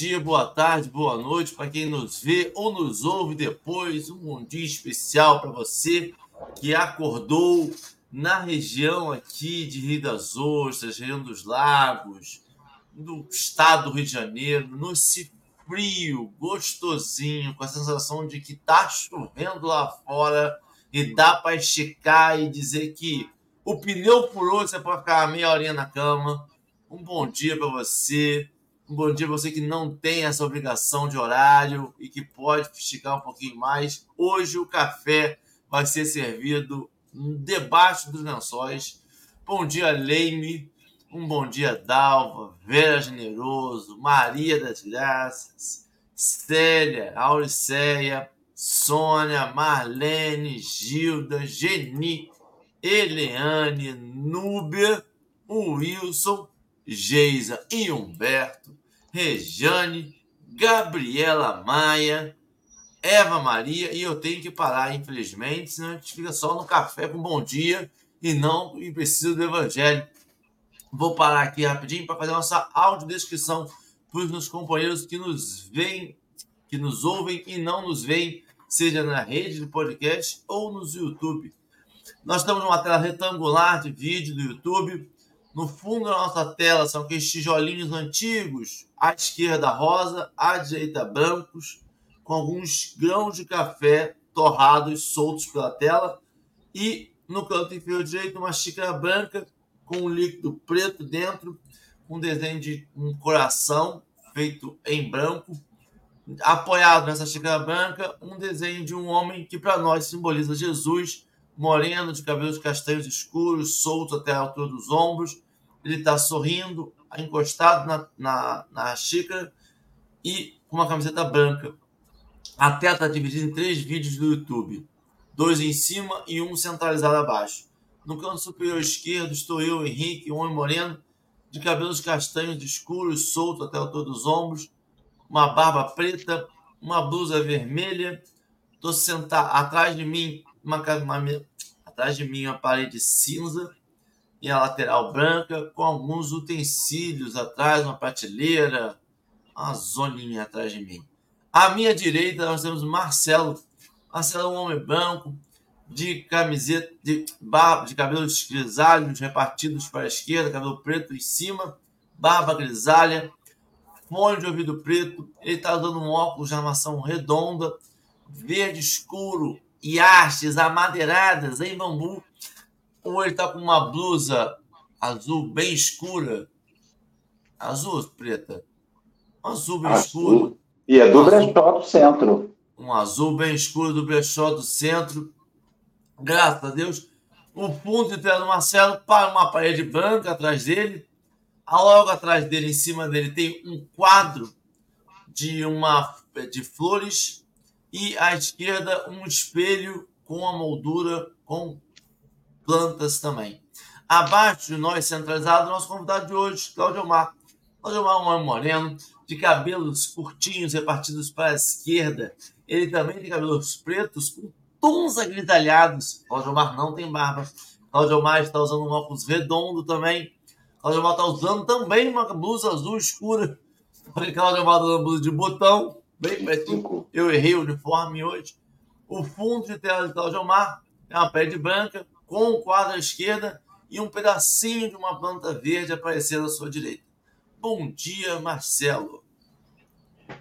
dia, boa tarde, boa noite para quem nos vê ou nos ouve depois. Um bom dia especial para você que acordou na região aqui de Rio das Ostras, região dos Lagos, do estado do Rio de Janeiro, nesse frio gostosinho, com a sensação de que tá chovendo lá fora e dá para esticar e dizer que o pneu furou, você pode ficar meia horinha na cama um bom dia para você. Um bom dia você que não tem essa obrigação de horário e que pode esticar um pouquinho mais. Hoje o café vai ser servido debaixo dos lençóis. Bom dia, Leime. Um bom dia, Dalva, Vera Generoso, Maria das Graças, Célia, Auriceia, Sônia, Marlene, Gilda, Geni, Eliane, Núbia, Wilson, Geisa e Humberto, Rejane, Gabriela Maia, Eva Maria, e eu tenho que parar, infelizmente, senão a gente fica só no café com bom dia e não e precisa do evangelho. Vou parar aqui rapidinho para fazer nossa audiodescrição para os meus companheiros que nos veem, que nos ouvem e não nos veem, seja na rede de podcast ou no YouTube. Nós estamos numa tela retangular de vídeo do YouTube no fundo da nossa tela são aqueles tijolinhos antigos, à esquerda rosa, à direita brancos, com alguns grãos de café torrados soltos pela tela. E no canto inferior direito, uma xícara branca com um líquido preto dentro, um desenho de um coração feito em branco. Apoiado nessa xícara branca, um desenho de um homem que para nós simboliza Jesus moreno, de cabelos castanhos escuros, solto até a altura dos ombros. Ele está sorrindo, encostado na, na, na xícara e com uma camiseta branca. A tela está dividida em três vídeos do YouTube: dois em cima e um centralizado abaixo. No canto superior esquerdo estou eu, Henrique, um homem moreno, de cabelos castanhos escuros, solto até a altura dos ombros, uma barba preta, uma blusa vermelha. Estou sentado atrás de mim uma, uma, atrás de mim uma parede cinza e a lateral branca, com alguns utensílios atrás, uma prateleira, uma zoninha atrás de mim. À minha direita, nós temos Marcelo. Marcelo é um homem branco, de camiseta, de, barba, de cabelos grisalhos repartidos para a esquerda, cabelo preto em cima, barba grisalha, fone de ouvido preto. Ele está usando um óculos de armação redonda, verde escuro e hastes amadeiradas em bambu. Ou ele está com uma blusa azul bem escura. Azul ou preta? Azul bem azul. escuro. E é do um brechó do centro. Um azul bem escuro do brechó do centro. Graças a Deus. O fundo de do Marcelo para uma parede branca atrás dele. Logo atrás dele, em cima dele, tem um quadro de uma de flores e à esquerda um espelho com a moldura com plantas também. Abaixo de nós, centralizado, nosso convidado de hoje, Claudio Mar. Claudio Mar é um homem moreno, de cabelos curtinhos repartidos para a esquerda. Ele também tem cabelos pretos com tons agrisalhados. Claudio Mar não tem barba. Claudio Mar está usando um óculos redondo também. Claudio Mar está usando também uma blusa azul escura. Claudio Mar está usando blusa de botão, bem pertinho. Eu errei o uniforme hoje. O fundo de tela de Claudio Mar é uma pele branca, com um quadro à esquerda e um pedacinho de uma planta verde aparecendo à sua direita. Bom dia, Marcelo.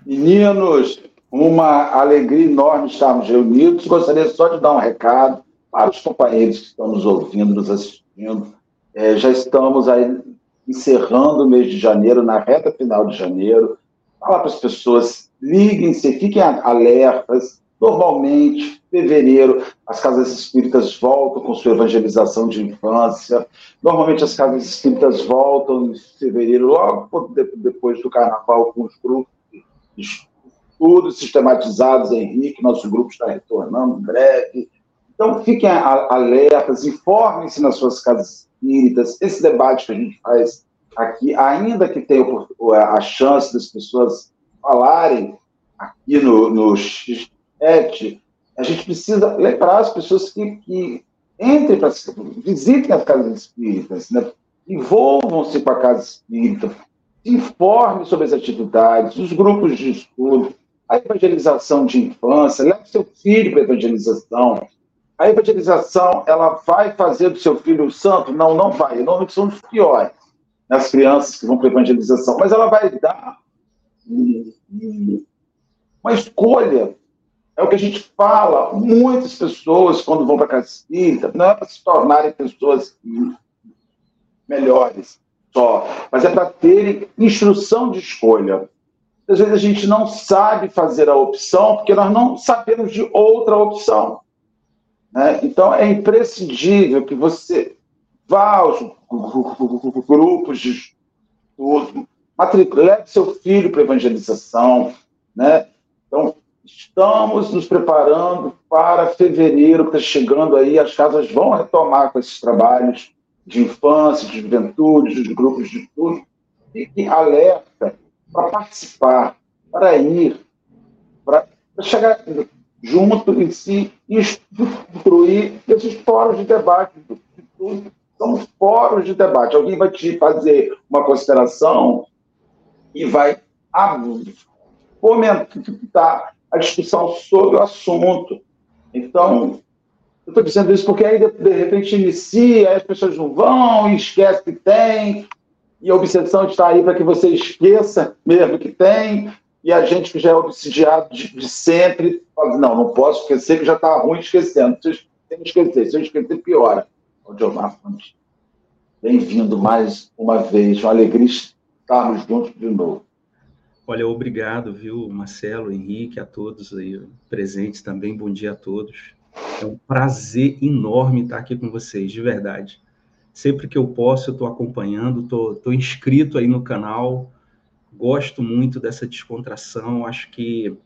Meninos, uma alegria enorme estarmos reunidos. Gostaria só de dar um recado para os companheiros que estão nos ouvindo, nos assistindo. É, já estamos aí encerrando o mês de janeiro, na reta final de janeiro. Falar para as pessoas, liguem-se, fiquem alertas. Normalmente, fevereiro, as casas espíritas voltam com sua evangelização de infância. Normalmente as casas espíritas voltam em fevereiro, logo depois do carnaval, com os grupos, estudos sistematizados, Henrique, nosso grupo está retornando em breve. Então, fiquem alertas, informem-se nas suas casas espíritas. Esse debate que a gente faz aqui, ainda que tenha a chance das pessoas falarem aqui no, no chat, a gente precisa lembrar as pessoas que, que entrem para visitem as casas espíritas, né? envolvam-se com a casa espírita, informe sobre as atividades, os grupos de estudo, a evangelização de infância, leve seu filho para a evangelização. A evangelização, ela vai fazer do seu filho o santo? Não, não vai. Normalmente são os piores, né, as crianças que vão para a evangelização. Mas ela vai dar uma escolha. É o que a gente fala. Muitas pessoas, quando vão para a casa espírita, não é para se tornarem pessoas melhores só, mas é para terem instrução de escolha. Às vezes a gente não sabe fazer a opção porque nós não sabemos de outra opção. Né? Então é imprescindível que você vá aos grupos de estudo, leve seu filho para evangelização. Né? Então, estamos nos preparando para fevereiro, que está chegando aí, as casas vão retomar com esses trabalhos de infância, de juventude, dos grupos de estudo, e alerta para participar, para ir, para chegar junto e se instruir esses fóruns de debate. São fóruns de debate. Alguém vai te fazer uma consideração e vai fomentar a discussão sobre o assunto. Então, eu estou dizendo isso porque aí, de, de repente, inicia, as pessoas não vão e esquecem que tem, e a obsessão está aí para que você esqueça mesmo que tem, e a gente que já é obsidiado de, de sempre, fala, não, não posso esquecer, que já está ruim esquecendo. Se eu esquecer, se eu esquecer, piora. O Diomar Fonte, bem-vindo mais uma vez, uma alegria estarmos juntos de novo. Olha, obrigado, viu, Marcelo, Henrique, a todos aí presentes também, bom dia a todos. É um prazer enorme estar aqui com vocês, de verdade. Sempre que eu posso, eu estou acompanhando, estou inscrito aí no canal, gosto muito dessa descontração, acho que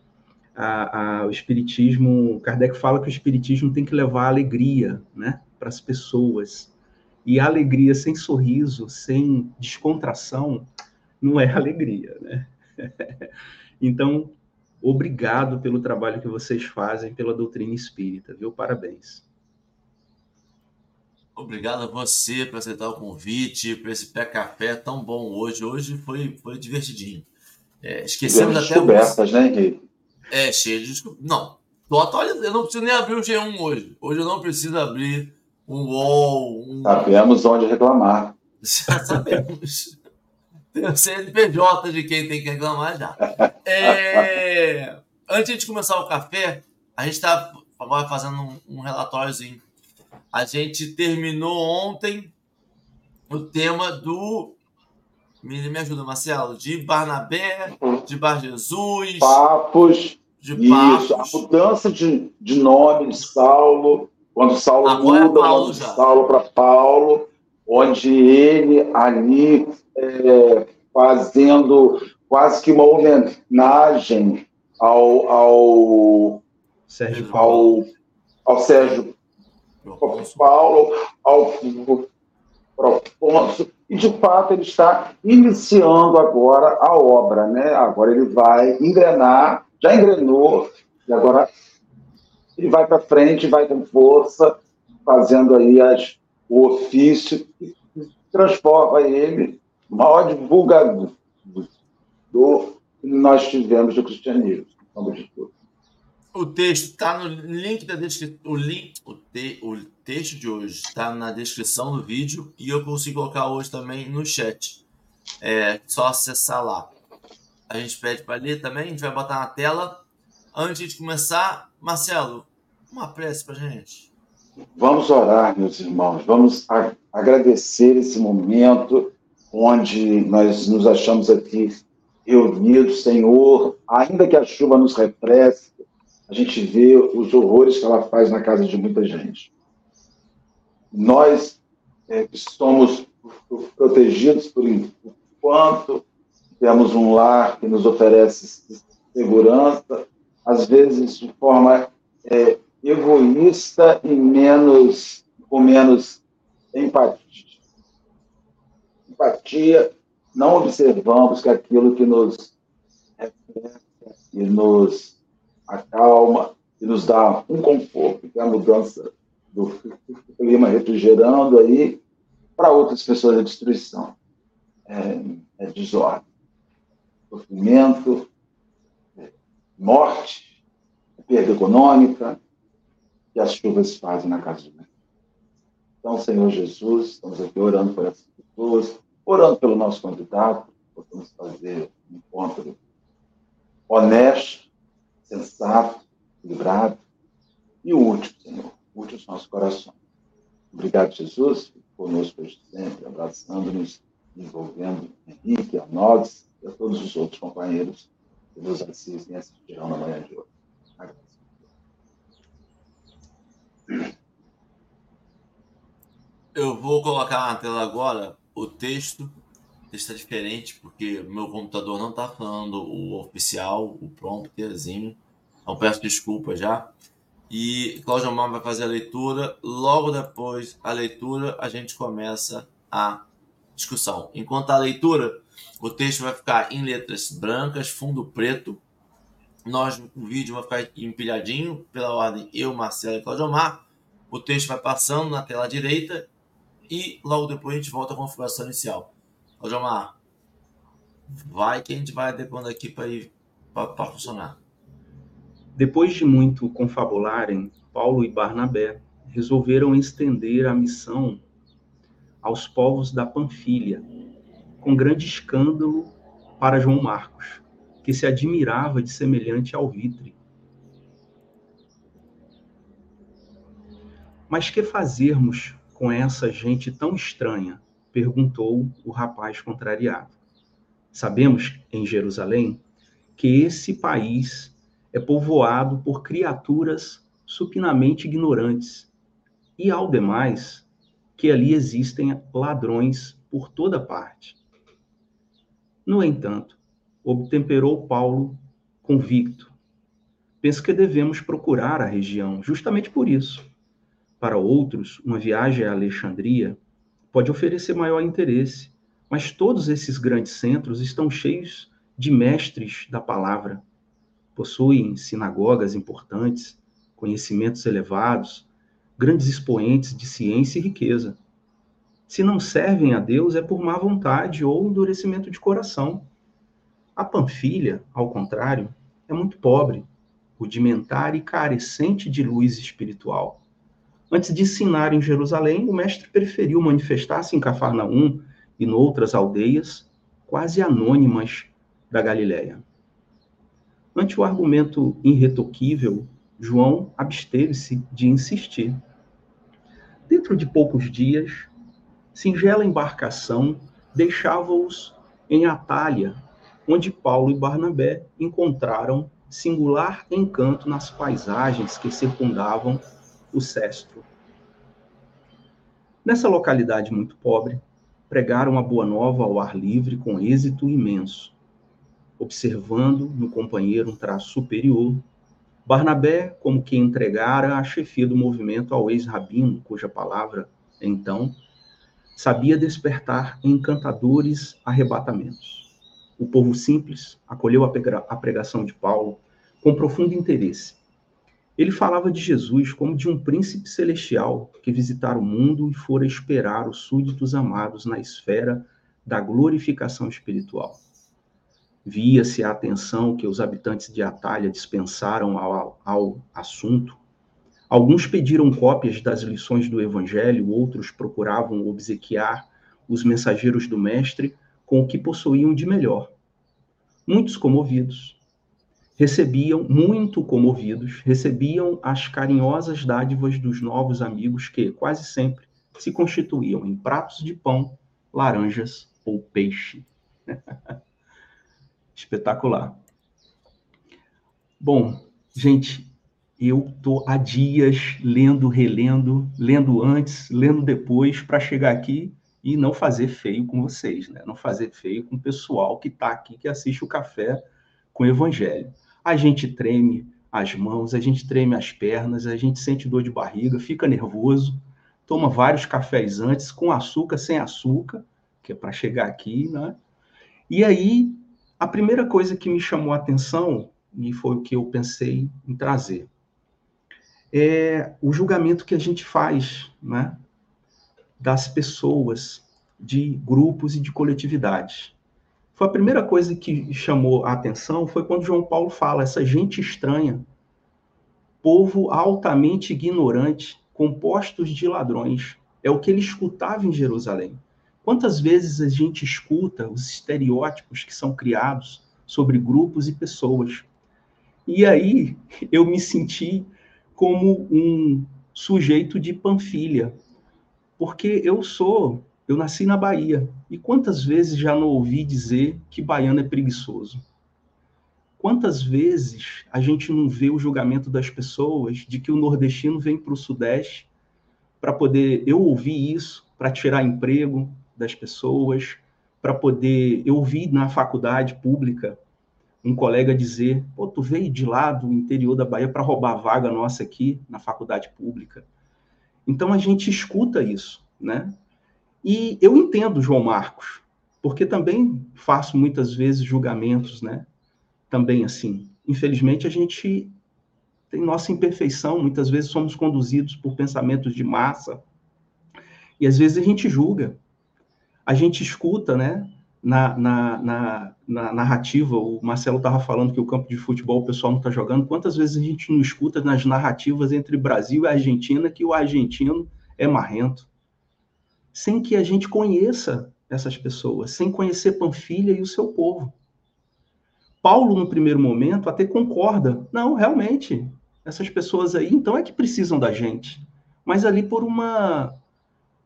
a, a, o Espiritismo, Kardec fala que o Espiritismo tem que levar alegria né, para as pessoas. E alegria sem sorriso, sem descontração, não é alegria. Né? então, Obrigado pelo trabalho que vocês fazem pela doutrina espírita, viu? Parabéns. Obrigado a você por aceitar o convite, por esse pé café tão bom hoje. Hoje foi, foi divertidinho. É, esquecemos até. Descobertas, né, Henrique? É, cheio de descobertas. Não, tô atualizando. Eu não preciso nem abrir o G1 hoje. Hoje eu não preciso abrir um UOL. Um... Sabemos onde reclamar. Já sabemos. Tem o CNPJ de quem tem que reclamar já. É... Antes de começar o café, a gente está fazendo um, um relatóriozinho. A gente terminou ontem o tema do. Me, me ajuda, Marcelo. De Barnabé, de Bar Jesus. Papos. De papos. Isso, a mudança de, de nome de Saulo. Quando Saulo Agora é muda é Paulo, Saulo para Paulo, onde ele ali é, fazendo quase que uma homenagem ao, ao Sérgio Paulo, ao, ao Sérgio Paulo, ao Proponso, e de fato ele está iniciando agora a obra, né? Agora ele vai engrenar, já engrenou, e agora ele vai para frente, vai com força, fazendo aí as, o ofício transforma ele maior divulgador que nós tivemos do cristianismo. O texto está no link da descrição. O, o, te, o texto de hoje está na descrição do vídeo e eu consigo colocar hoje também no chat. É só acessar lá. A gente pede para ler também, a gente vai botar na tela. Antes de começar, Marcelo, uma prece para gente. Vamos orar, meus irmãos. Vamos agradecer esse momento onde nós nos achamos aqui reunidos, Senhor, ainda que a chuva nos represse, a gente vê os horrores que ela faz na casa de muita gente. Nós é, somos protegidos por enquanto temos um lar que nos oferece segurança, às vezes de forma é, egoísta e menos com menos empatia empatia, não observamos que aquilo que nos e nos acalma e nos dá um conforto, que é a mudança do clima refrigerando aí para outras pessoas a destruição. é, é desordem, sofrimento, é morte, é perda econômica, que as chuvas fazem na casa de Deus. Então, Senhor Jesus, estamos aqui orando por essas pessoas, orando pelo nosso convidado, possamos fazer um encontro honesto, sensato, equilibrado e útil, Senhor, útil aos nossos corações. Obrigado, Jesus, conosco hoje sempre, abraçando-nos, envolvendo Henrique, a nós e a todos os outros companheiros que nos assistem e assistirão na manhã de hoje. Eu vou colocar na tela agora o texto. O texto está diferente, porque meu computador não está falando o oficial, o prompterzinho. Então peço desculpa já. E Cláudio Amar vai fazer a leitura. Logo depois a leitura, a gente começa a discussão. Enquanto a leitura, o texto vai ficar em letras brancas, fundo preto. Nós, o vídeo vai ficar empilhadinho pela ordem eu, Marcelo e Cláudio Omar. O texto vai passando na tela direita e logo depois a gente volta à configuração inicial. Cláudio Omar, vai que a gente vai adequando aqui para funcionar. Depois de muito confabularem, Paulo e Barnabé resolveram estender a missão aos povos da Panfilha, com grande escândalo para João Marcos, que se admirava de semelhante alvitre. Mas que fazermos com essa gente tão estranha? perguntou o rapaz contrariado. Sabemos, em Jerusalém, que esse país é povoado por criaturas supinamente ignorantes, e, ao demais, que ali existem ladrões por toda parte. No entanto, obtemperou Paulo convicto. Penso que devemos procurar a região, justamente por isso. Para outros, uma viagem a Alexandria pode oferecer maior interesse, mas todos esses grandes centros estão cheios de mestres da palavra. Possuem sinagogas importantes, conhecimentos elevados, grandes expoentes de ciência e riqueza. Se não servem a Deus, é por má vontade ou endurecimento de coração. A Panfilha, ao contrário, é muito pobre, rudimentar e carecente de luz espiritual. Antes de ensinar em Jerusalém, o mestre preferiu manifestar-se em Cafarnaum e noutras aldeias quase anônimas da Galiléia. Ante o argumento irretoquível, João absteve-se de insistir. Dentro de poucos dias, singela embarcação deixava-os em Atalha, onde Paulo e Barnabé encontraram singular encanto nas paisagens que circundavam o Cestro. Nessa localidade muito pobre, pregaram a boa nova ao ar livre com êxito imenso, observando no companheiro um traço superior Barnabé, como que entregara a chefia do movimento ao ex-rabino, cuja palavra, então, sabia despertar encantadores arrebatamentos. O povo simples acolheu a pregação de Paulo com profundo interesse. Ele falava de Jesus como de um príncipe celestial que visitara o mundo e fora esperar os súditos amados na esfera da glorificação espiritual. Via-se a atenção que os habitantes de Atalha dispensaram ao, ao assunto. Alguns pediram cópias das lições do Evangelho, outros procuravam obsequiar os mensageiros do Mestre com o que possuíam de melhor. Muitos comovidos recebiam, muito comovidos, recebiam as carinhosas dádivas dos novos amigos que, quase sempre, se constituíam em pratos de pão, laranjas ou peixe. Espetacular. Bom, gente, eu tô há dias lendo, relendo, lendo antes, lendo depois para chegar aqui e não fazer feio com vocês, né? Não fazer feio com o pessoal que está aqui que assiste o café com o evangelho. A gente treme as mãos, a gente treme as pernas, a gente sente dor de barriga, fica nervoso, toma vários cafés antes com açúcar, sem açúcar, que é para chegar aqui, né? E aí a primeira coisa que me chamou a atenção, e foi o que eu pensei em trazer, é o julgamento que a gente faz né, das pessoas de grupos e de coletividades. Foi a primeira coisa que chamou a atenção foi quando João Paulo fala essa gente estranha, povo altamente ignorante, compostos de ladrões. É o que ele escutava em Jerusalém. Quantas vezes a gente escuta os estereótipos que são criados sobre grupos e pessoas? E aí eu me senti como um sujeito de Panfilha, porque eu sou, eu nasci na Bahia, e quantas vezes já não ouvi dizer que baiano é preguiçoso? Quantas vezes a gente não vê o julgamento das pessoas de que o nordestino vem para o Sudeste para poder. Eu ouvi isso para tirar emprego das pessoas, para poder. Eu ouvi na faculdade pública um colega dizer: pô, tu veio de lá do interior da Bahia para roubar a vaga nossa aqui na faculdade pública. Então a gente escuta isso, né? E eu entendo João Marcos, porque também faço muitas vezes julgamentos, né? Também assim. Infelizmente a gente tem nossa imperfeição, muitas vezes somos conduzidos por pensamentos de massa. E às vezes a gente julga. A gente escuta, né? Na, na, na, na narrativa, o Marcelo estava falando que o campo de futebol o pessoal não está jogando. Quantas vezes a gente não escuta nas narrativas entre Brasil e Argentina que o argentino é marrento? Sem que a gente conheça essas pessoas, sem conhecer Panfilha e o seu povo. Paulo, no primeiro momento, até concorda. Não, realmente, essas pessoas aí, então é que precisam da gente. Mas ali por uma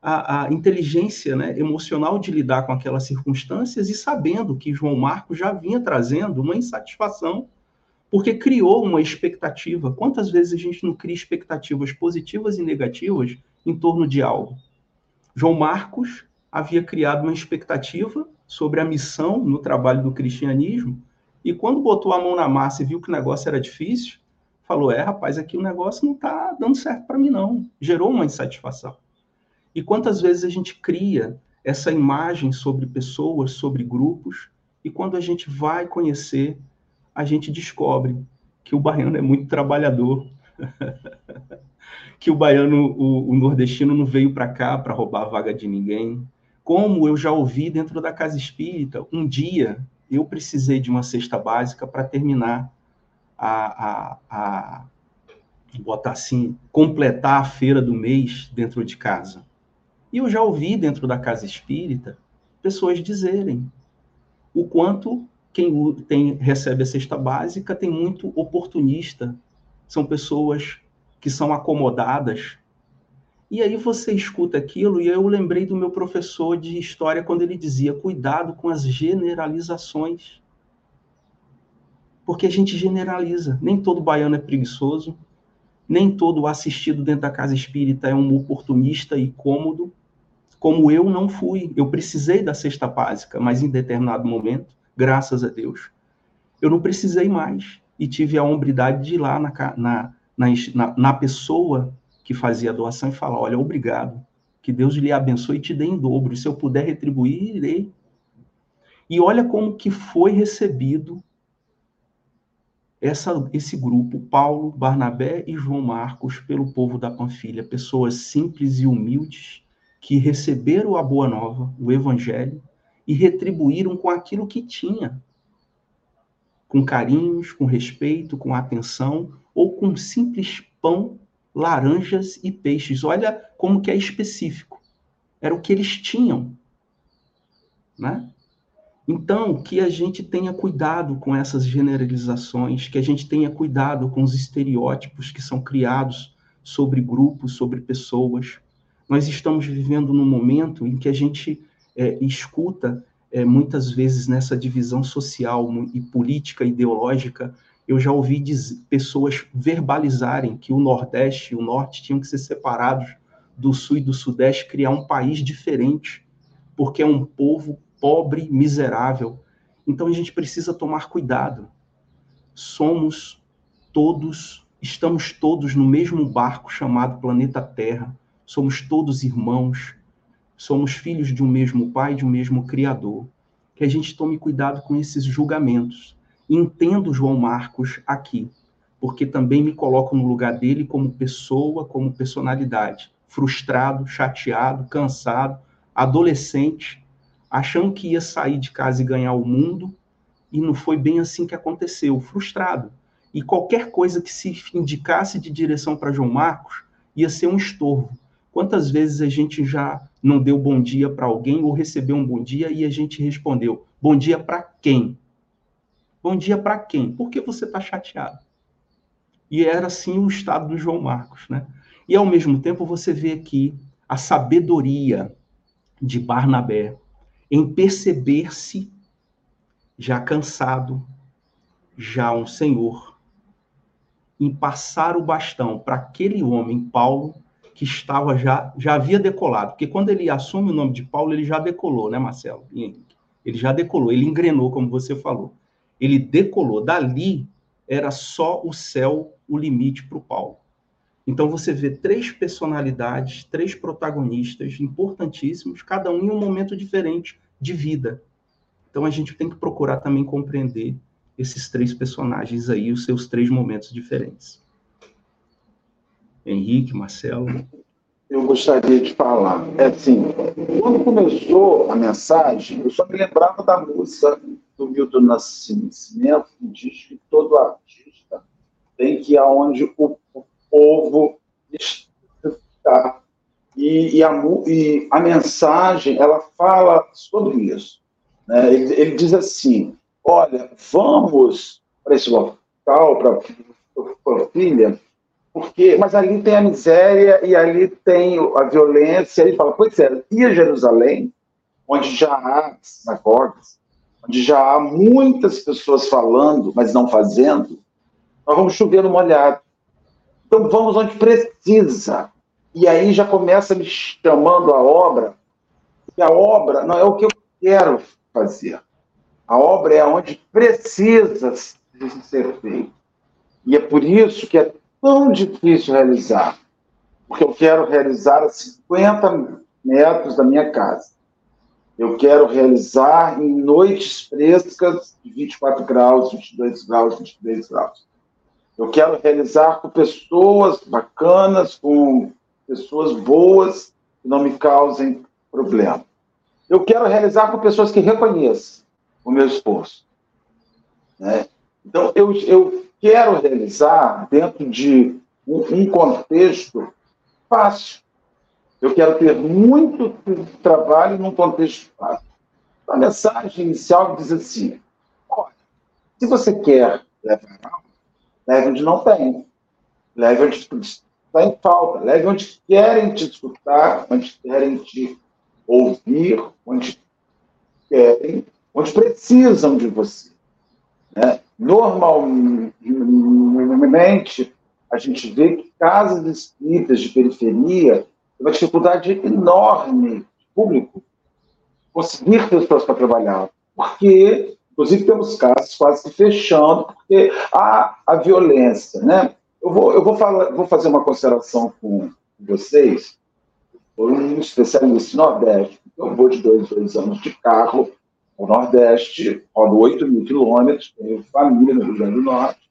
a, a inteligência né, emocional de lidar com aquelas circunstâncias e sabendo que João Marcos já vinha trazendo uma insatisfação, porque criou uma expectativa. Quantas vezes a gente não cria expectativas positivas e negativas em torno de algo? João Marcos havia criado uma expectativa sobre a missão no trabalho do cristianismo, e quando botou a mão na massa e viu que o negócio era difícil, falou: É, rapaz, aqui o negócio não está dando certo para mim, não. Gerou uma insatisfação. E quantas vezes a gente cria essa imagem sobre pessoas, sobre grupos, e quando a gente vai conhecer, a gente descobre que o baiano é muito trabalhador, que o baiano, o, o nordestino não veio para cá para roubar a vaga de ninguém. Como eu já ouvi dentro da casa espírita, um dia eu precisei de uma cesta básica para terminar a, a, a botar assim, completar a feira do mês dentro de casa. E eu já ouvi dentro da casa espírita pessoas dizerem o quanto quem tem, recebe a cesta básica tem muito oportunista, são pessoas que são acomodadas. E aí você escuta aquilo, e eu lembrei do meu professor de história quando ele dizia: cuidado com as generalizações. Porque a gente generaliza. Nem todo baiano é preguiçoso, nem todo assistido dentro da casa espírita é um oportunista e cômodo, como eu não fui. Eu precisei da cesta básica, mas em determinado momento, graças a Deus, eu não precisei mais. E tive a hombridade de ir lá na, na, na, na pessoa que fazia a doação e falar: olha, obrigado, que Deus lhe abençoe e te dê em dobro. Se eu puder retribuir, irei. E olha como que foi recebido essa, esse grupo, Paulo, Barnabé e João Marcos, pelo povo da Panfilha, pessoas simples e humildes, que receberam a boa nova, o evangelho, e retribuíram com aquilo que tinha, com carinhos, com respeito, com atenção, ou com simples pão, laranjas e peixes. Olha como que é específico. Era o que eles tinham, né? Então, que a gente tenha cuidado com essas generalizações, que a gente tenha cuidado com os estereótipos que são criados sobre grupos, sobre pessoas. Nós estamos vivendo num momento em que a gente é, escuta é, muitas vezes nessa divisão social e política ideológica. Eu já ouvi pessoas verbalizarem que o Nordeste e o Norte tinham que ser separados do Sul e do Sudeste, criar um país diferente, porque é um povo pobre, miserável. Então a gente precisa tomar cuidado. Somos todos, estamos todos no mesmo barco chamado planeta Terra. Somos todos irmãos. Somos filhos de um mesmo Pai, de um mesmo Criador. Que a gente tome cuidado com esses julgamentos. Entendo João Marcos aqui, porque também me coloco no lugar dele como pessoa, como personalidade, frustrado, chateado, cansado, adolescente, achando que ia sair de casa e ganhar o mundo, e não foi bem assim que aconteceu, frustrado. E qualquer coisa que se indicasse de direção para João Marcos ia ser um estorvo. Quantas vezes a gente já não deu bom dia para alguém ou recebeu um bom dia e a gente respondeu: bom dia para quem? Bom dia para quem? Por que você está chateado? E era assim o estado do João Marcos, né? E ao mesmo tempo você vê aqui a sabedoria de Barnabé em perceber-se já cansado, já um senhor, em passar o bastão para aquele homem, Paulo, que estava já, já havia decolado. Porque quando ele assume o nome de Paulo, ele já decolou, né, Marcelo? Ele já decolou, ele engrenou, como você falou. Ele decolou. Dali era só o céu o limite para o Paulo. Então você vê três personalidades, três protagonistas importantíssimos, cada um em um momento diferente de vida. Então a gente tem que procurar também compreender esses três personagens aí, os seus três momentos diferentes. Henrique, Marcelo. Eu gostaria de falar. É assim, quando começou a mensagem, eu só me lembrava da música do Milton Nascimento, que diz que todo artista tem que ir aonde o, povo está. E, e, a, e a mensagem, ela fala sobre isso. Né? Ele, ele diz assim, olha, vamos para esse local, para a filha, porque, mas ali tem a miséria e ali tem a violência. Ele fala, pois é, e a Jerusalém, onde já há sinagogas, onde já há muitas pessoas falando, mas não fazendo, nós vamos chover no molhado. Então vamos onde precisa. E aí já começa me chamando a obra, e a obra não é o que eu quero fazer. A obra é onde precisa ser feita. E é por isso que é tão difícil realizar. Porque eu quero realizar a 50 metros da minha casa. Eu quero realizar em noites frescas de 24 graus, 22 graus, 23 graus. Eu quero realizar com pessoas bacanas, com pessoas boas, que não me causem problema. Eu quero realizar com pessoas que reconheçam o meu esforço. Né? Então, eu, eu quero realizar dentro de um, um contexto fácil. Eu quero ter muito trabalho num contexto fácil. A mensagem inicial diz assim: olha, se você quer levar algo, leve onde não tem. Leve onde está em falta. Leve onde querem te escutar, onde querem te ouvir, onde querem, onde precisam de você. Né? Normalmente, a gente vê que casas espíritas de periferia têm uma dificuldade enorme de público conseguir pessoas para trabalhar, porque, inclusive, temos casos quase fechando, porque há a violência, né? Eu vou, eu vou, falar, vou fazer uma consideração com vocês, por um especialista no Nordeste, eu vou de dois, dois anos de carro o Nordeste, rodo 8 mil quilômetros, tenho família no Rio Grande do Norte.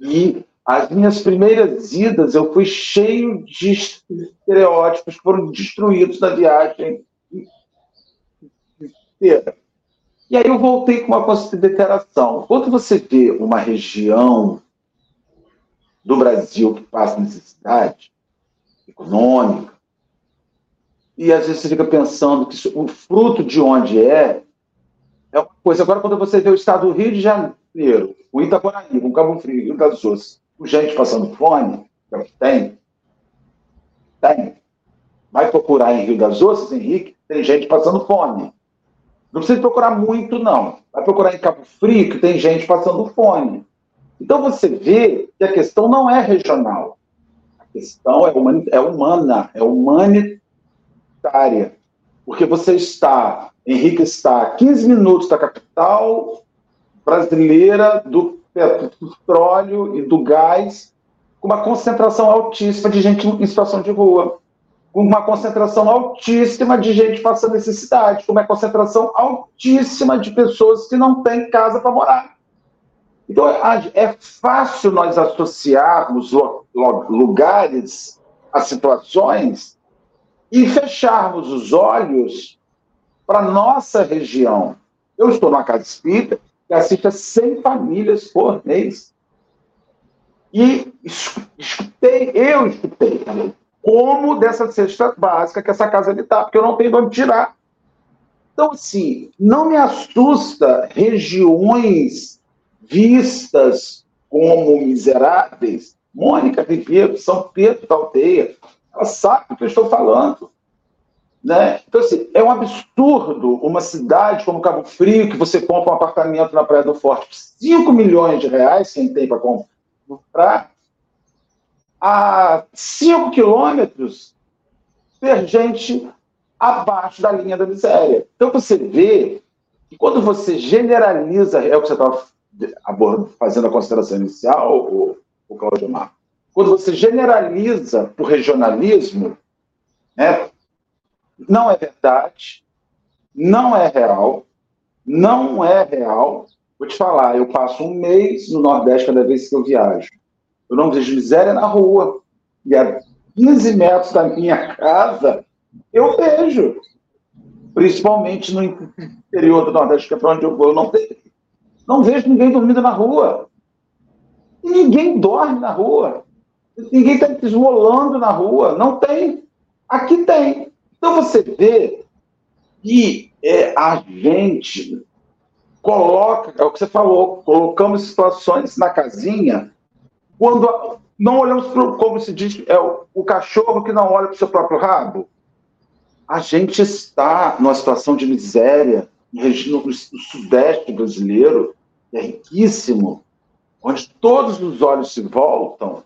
E as minhas primeiras idas, eu fui cheio de estereótipos que foram destruídos na viagem inteira. E aí eu voltei com uma consideração. Quando você vê uma região do Brasil que passa necessidade econômica, e às vezes você fica pensando que o fruto de onde é é uma coisa. Agora, quando você vê o estado do Rio de Janeiro, o Itaboraí, o Cabo Frio, Rio das Ostras, com gente passando fome, tem, tem. Vai procurar em Rio das Ostras, Henrique, tem gente passando fome. Não precisa procurar muito, não. Vai procurar em Cabo Frio, que tem gente passando fome. Então você vê que a questão não é regional. A questão é, humana, é humana, é humanitária porque você está, Henrique está a 15 minutos da capital brasileira do petróleo e do gás, com uma concentração altíssima de gente em situação de rua, uma concentração altíssima de gente passando necessidade, com uma concentração altíssima de pessoas que não têm casa para morar. Então, é fácil nós associarmos lugares a situações e fecharmos os olhos para nossa região. Eu estou numa casa espírita que assiste a 100 famílias por mês. E escutei, eu escutei, como dessa cesta básica que essa casa está, porque eu não tenho de onde tirar. Então, assim, não me assusta regiões vistas como miseráveis. Mônica Ribeiro, São Pedro da Aldeia, ela sabe o que eu estou falando. Né? Então, assim, é um absurdo uma cidade como Cabo Frio, que você compra um apartamento na Praia do Forte por 5 milhões de reais, quem tem para comprar, a 5 quilômetros ter gente abaixo da linha da miséria. Então, você vê que quando você generaliza, é o que você estava fazendo a consideração inicial, o, o Claudio Mar, quando você generaliza por regionalismo, né, não é verdade, não é real, não é real. Vou te falar, eu passo um mês no Nordeste cada vez que eu viajo. Eu não vejo miséria na rua. E a 15 metros da minha casa, eu vejo. Principalmente no interior do Nordeste, que é para onde eu vou, eu não vejo. Não vejo ninguém dormindo na rua. Ninguém dorme na rua. Ninguém está esmolando na rua. Não tem. Aqui tem. Então você vê que é, a gente coloca, é o que você falou, colocamos situações na casinha quando não olhamos para como se diz, é o, o cachorro que não olha para o seu próprio rabo. A gente está numa situação de miséria no, no sudeste brasileiro, é riquíssimo, onde todos os olhos se voltam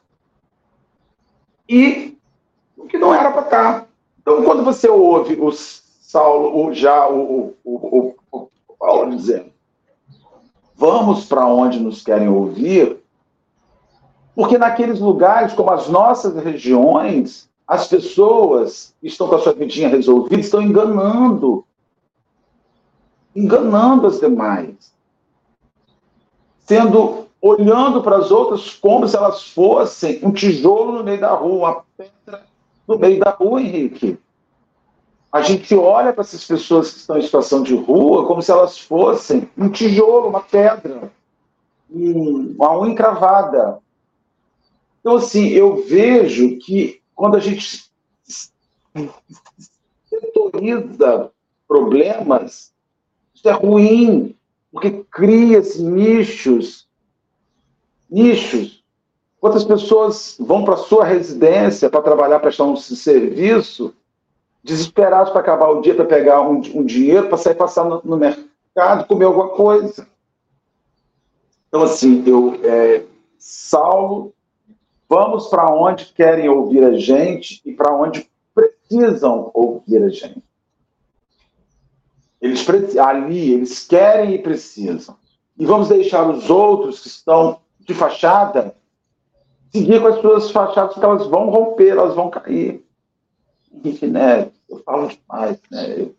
e o que não era para estar. Então, quando você ouve o Saulo, o, já o, o, o Paulo dizendo, vamos para onde nos querem ouvir, porque naqueles lugares, como as nossas regiões, as pessoas estão com a sua vidinha resolvida estão enganando. Enganando as demais. Sendo, olhando para as outras como se elas fossem um tijolo no meio da rua, uma pedra no meio da rua, Henrique. A gente olha para essas pessoas que estão em situação de rua como se elas fossem um tijolo, uma pedra, uma unha encravada. Então, assim, eu vejo que quando a gente setoriza problemas, isso é ruim, porque cria-se nichos. Nichos. Quantas pessoas vão para sua residência para trabalhar, prestar um serviço, desesperados para acabar o dia, para pegar um, um dinheiro, para sair passar no, no, mercado, comer alguma coisa. Então, assim, eu é, salvo Vamos para onde querem ouvir a gente e para onde precisam ouvir a gente. Eles ali, eles querem e precisam. E vamos deixar os outros que estão de fachada seguir com as suas fachadas, porque elas vão romper, elas vão cair. Henrique Neves, eu falo demais, né? Eu não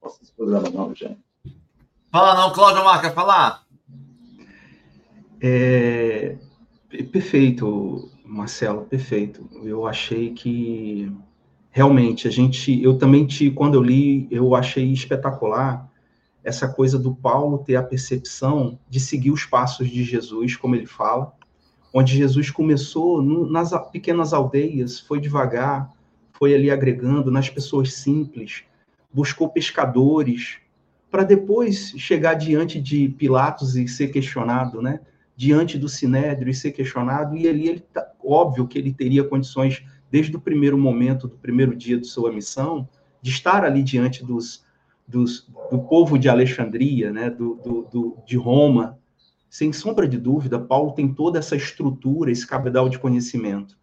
posso esse programa, não, gente. Fala não, Cláudio Marca, falar. É, perfeito, Marcelo, perfeito. Eu achei que realmente a gente, eu também te, quando eu li, eu achei espetacular essa coisa do Paulo ter a percepção de seguir os passos de Jesus, como ele fala, onde Jesus começou no, nas pequenas aldeias, foi devagar, foi ali agregando nas pessoas simples, buscou pescadores, para depois chegar diante de Pilatos e ser questionado, né? diante do Sinédrio e ser questionado, e ali ele tá, óbvio que ele teria condições, desde o primeiro momento, do primeiro dia de sua missão, de estar ali diante dos, dos do povo de Alexandria, né, do, do, do, de Roma. Sem sombra de dúvida, Paulo tem toda essa estrutura, esse cabedal de conhecimento.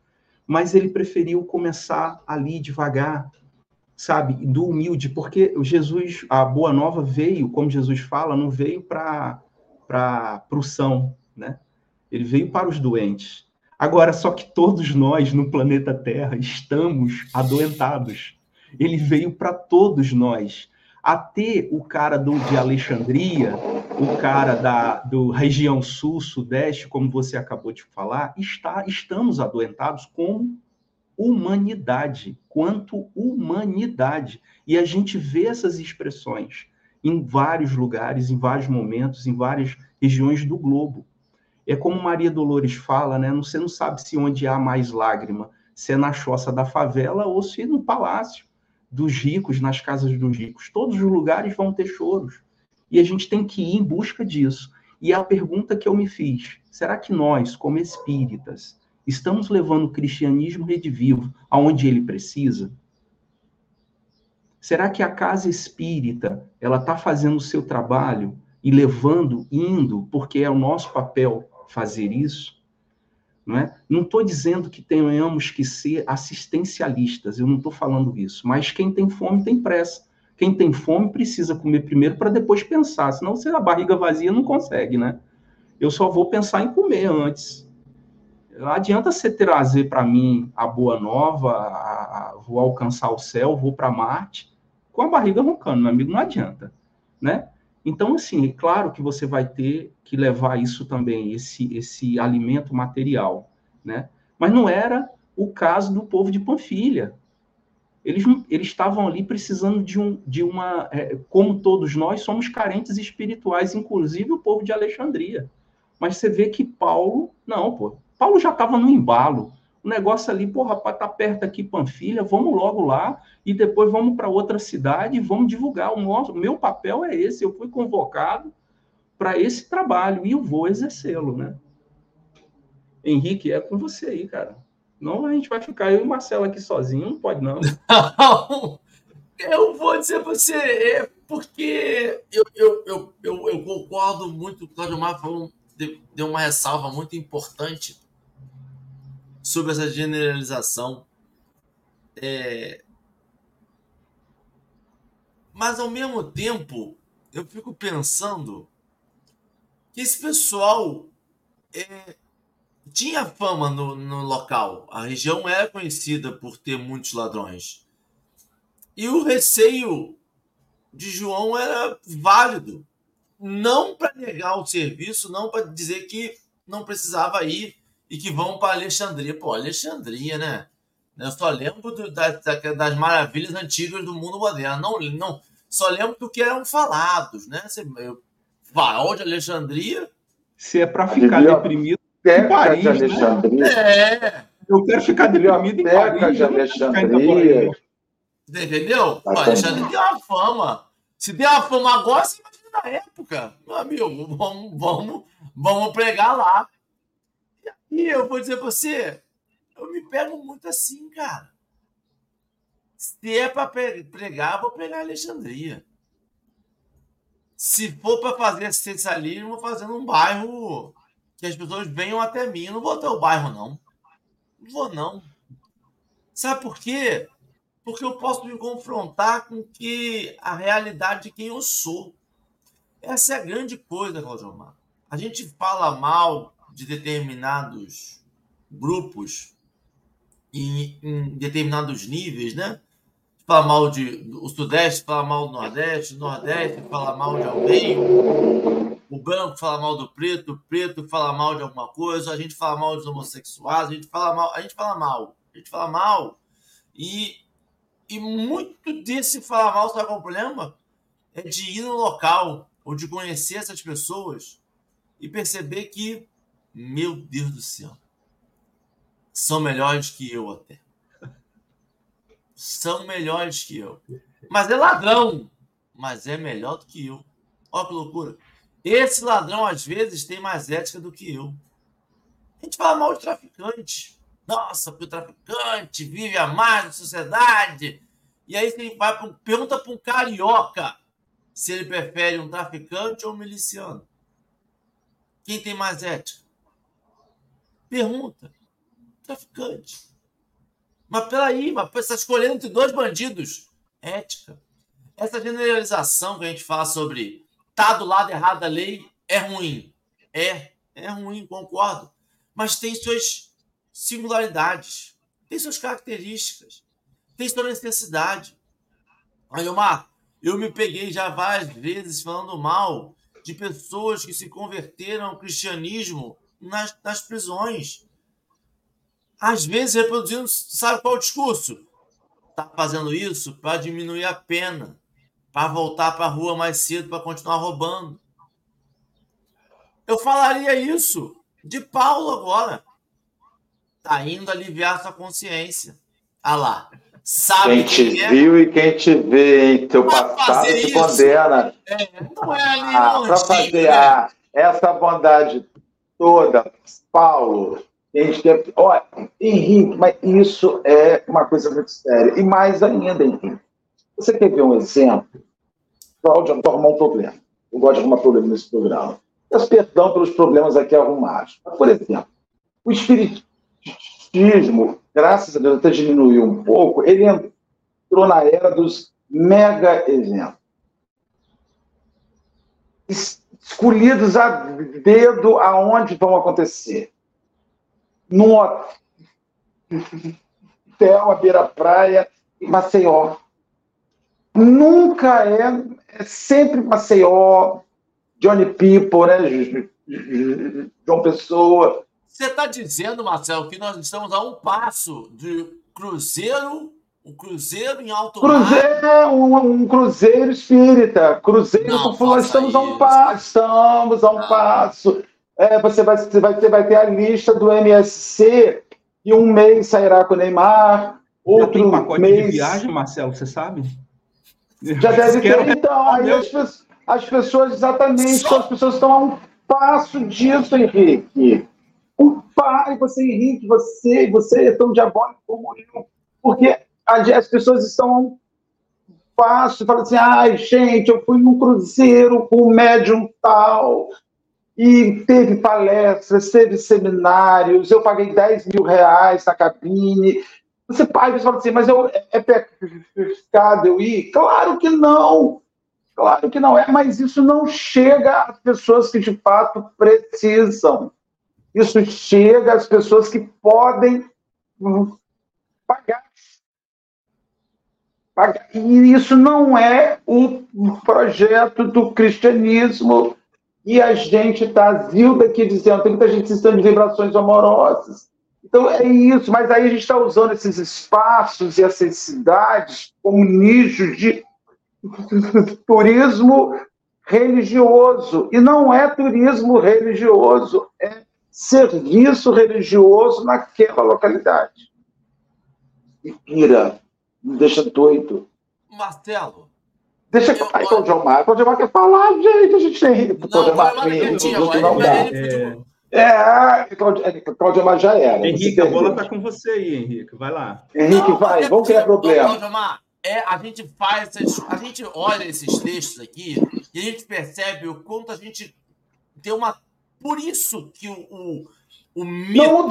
Mas ele preferiu começar ali devagar, sabe, do humilde, porque Jesus, a boa nova veio, como Jesus fala, não veio para para o são, né? Ele veio para os doentes. Agora, só que todos nós no planeta Terra estamos adoentados. Ele veio para todos nós. Até o cara do, de Alexandria, o cara da do região sul, sudeste, como você acabou de falar, está, estamos adoentados como humanidade, quanto humanidade. E a gente vê essas expressões em vários lugares, em vários momentos, em várias regiões do globo. É como Maria Dolores fala, né? Você não sabe se onde há mais lágrima, se é na choça da favela ou se no palácio dos ricos, nas casas dos ricos. Todos os lugares vão ter choros. E a gente tem que ir em busca disso. E a pergunta que eu me fiz: será que nós, como espíritas, estamos levando o cristianismo redivivo aonde ele precisa? Será que a casa espírita ela está fazendo o seu trabalho e levando, indo, porque é o nosso papel fazer isso? Não é? Não estou dizendo que tenhamos que ser assistencialistas, eu não estou falando isso. Mas quem tem fome tem pressa. Quem tem fome precisa comer primeiro para depois pensar, senão se a barriga vazia não consegue, né? Eu só vou pensar em comer antes. Não adianta você trazer para mim a boa nova, a, a, vou alcançar o céu, vou para Marte, com a barriga roncando, meu amigo, não adianta, né? Então, assim, é claro que você vai ter que levar isso também, esse, esse alimento material, né? Mas não era o caso do povo de Panfilha. Eles, eles estavam ali precisando de, um, de uma. É, como todos nós, somos carentes espirituais, inclusive o povo de Alexandria. Mas você vê que Paulo. Não, pô. Paulo já estava no embalo o negócio ali, pô, rapaz, tá perto aqui, Panfilha, vamos logo lá e depois vamos para outra cidade e vamos divulgar. O nosso, meu papel é esse, eu fui convocado para esse trabalho e eu vou exercê-lo, né? Henrique, é com você aí, cara. Não, a gente vai ficar eu e o Marcelo aqui sozinho, não pode não. Não, eu vou dizer para você, é porque eu, eu, eu, eu, eu concordo muito o Claudio Mar falou, deu uma ressalva muito importante sobre essa generalização. É... Mas, ao mesmo tempo, eu fico pensando que esse pessoal é... tinha fama no, no local. A região era conhecida por ter muitos ladrões. E o receio de João era válido. Não para negar o serviço, não para dizer que não precisava ir e que vão para Alexandria. Pô, Alexandria, né? Eu só lembro do, das, das maravilhas antigas do mundo moderno. Não, não, só lembro do que eram falados, né? Você, eu, farol de Alexandria. Se é para ficar deprimido, em Paris, de né? Alexandria. Né? É. Eu quero ficar deprimido em Paris. de Alexandria. Entendeu? Pô, Alexandria tem uma fama. Se tem uma fama agora, você imagina na época. Meu amigo, vamos, vamos, vamos pregar lá. E eu vou dizer pra você, eu me pego muito assim, cara. Se é para pregar, vou pregar Alexandria. Se for para fazer assistencialismo, vou fazer num bairro que as pessoas venham até mim. Eu não vou até o bairro, não. Não vou, não. Sabe por quê? Porque eu posso me confrontar com que a realidade de quem eu sou. Essa é a grande coisa, Claudio Mar. A gente fala mal de determinados grupos em, em determinados níveis, né? Fala mal de o Sudeste, fala mal do Nordeste, Nordeste fala mal de alguém, o branco fala mal do preto, o preto fala mal de alguma coisa, a gente fala mal dos homossexuais, a gente fala mal, a gente fala mal, a gente fala mal. E, e muito desse falar mal, sabe qual é o problema? É de ir no local, ou de conhecer essas pessoas e perceber que meu Deus do céu. São melhores que eu até. São melhores que eu. Mas é ladrão. Mas é melhor do que eu. Olha que loucura. Esse ladrão, às vezes, tem mais ética do que eu. A gente fala mal de traficante. Nossa, porque o traficante vive a mais da sociedade. E aí você vai pra, pergunta para um carioca se ele prefere um traficante ou um miliciano. Quem tem mais ética? Pergunta. Traficante. Mas peraí, mas você está escolhendo entre dois bandidos. Ética. Essa generalização que a gente fala sobre tá do lado errado da lei é ruim. É, é ruim, concordo. Mas tem suas singularidades, tem suas características, tem sua necessidade. Aí, Omar, eu me peguei já várias vezes falando mal de pessoas que se converteram ao cristianismo nas, nas prisões. às vezes reproduzindo, sabe qual é o discurso? Está fazendo isso para diminuir a pena, para voltar para a rua mais cedo, para continuar roubando. Eu falaria isso de Paulo agora. Tá indo aliviar sua consciência. Ah lá. Sabe quem te é? viu e quem te vê, hein? Teu passado te isso. condena. É, não é ali, ah, Para fazer né? ah, essa bondade toda, Paulo, quer. Olha, Henrique, mas isso é uma coisa muito séria. E mais ainda, Henrique. Você quer ver um exemplo? Cláudia, vou arrumar um problema. Eu gosto de arrumar problema nesse programa. Peço perdão pelos problemas aqui arrumados. Por exemplo, o espiritismo graças a Deus, até diminuiu um pouco, ele entrou na era dos mega eventos. Escolhidos a dedo aonde vão acontecer. Num hotel, à beira-praia, em Maceió. Nunca é, é sempre Maceió, Johnny People, né? João Pessoa, você está dizendo, Marcelo, que nós estamos a um passo de Cruzeiro, um Cruzeiro em alto Cruzeiro, mar. Um, um Cruzeiro espírita. Cruzeiro não, com estamos a um passo. Estamos a um não. passo. É, você, vai, você, vai ter, vai ter a lista do MSC e um mês sairá com o Neymar. Outro Já tem pacote mês... de viagem, Marcelo, você sabe? Já deve ter, então. Aí as, as pessoas, exatamente, Só... as pessoas estão a um passo disso, Henrique o pai, você Henrique, você, você é tão diabólico como eu, porque as pessoas estão fácil, falam assim, ai, gente, eu fui num cruzeiro com um médium tal, e teve palestras, teve seminários, eu paguei 10 mil reais na cabine. Você, pai, fala assim, mas eu, é pecado eu ir? Claro que não! Claro que não é, mas isso não chega às pessoas que de fato precisam. Isso chega às pessoas que podem pagar. E isso não é o projeto do cristianismo. E a gente está Zilda aqui dizendo, tem muita gente de vibrações amorosas. Então é isso, mas aí a gente está usando esses espaços e essas cidades como nichos de turismo religioso. E não é turismo religioso, é serviço religioso naquela localidade. Ipira, me deixa doido. Marcelo. Deixa eu falar, Claudio Mar. Claudio Mar quer falar, gente, a gente tem Claudio Mar. Não dá. É, Claudio Mar já era. Henrique, a bola está com você aí, Henrique. Vai lá. Henrique, não, vai, vamos criar problema. Claudio Mar, é, a gente faz, a gente olha esses textos aqui e a gente percebe o quanto a gente tem uma por isso que o, o, o mito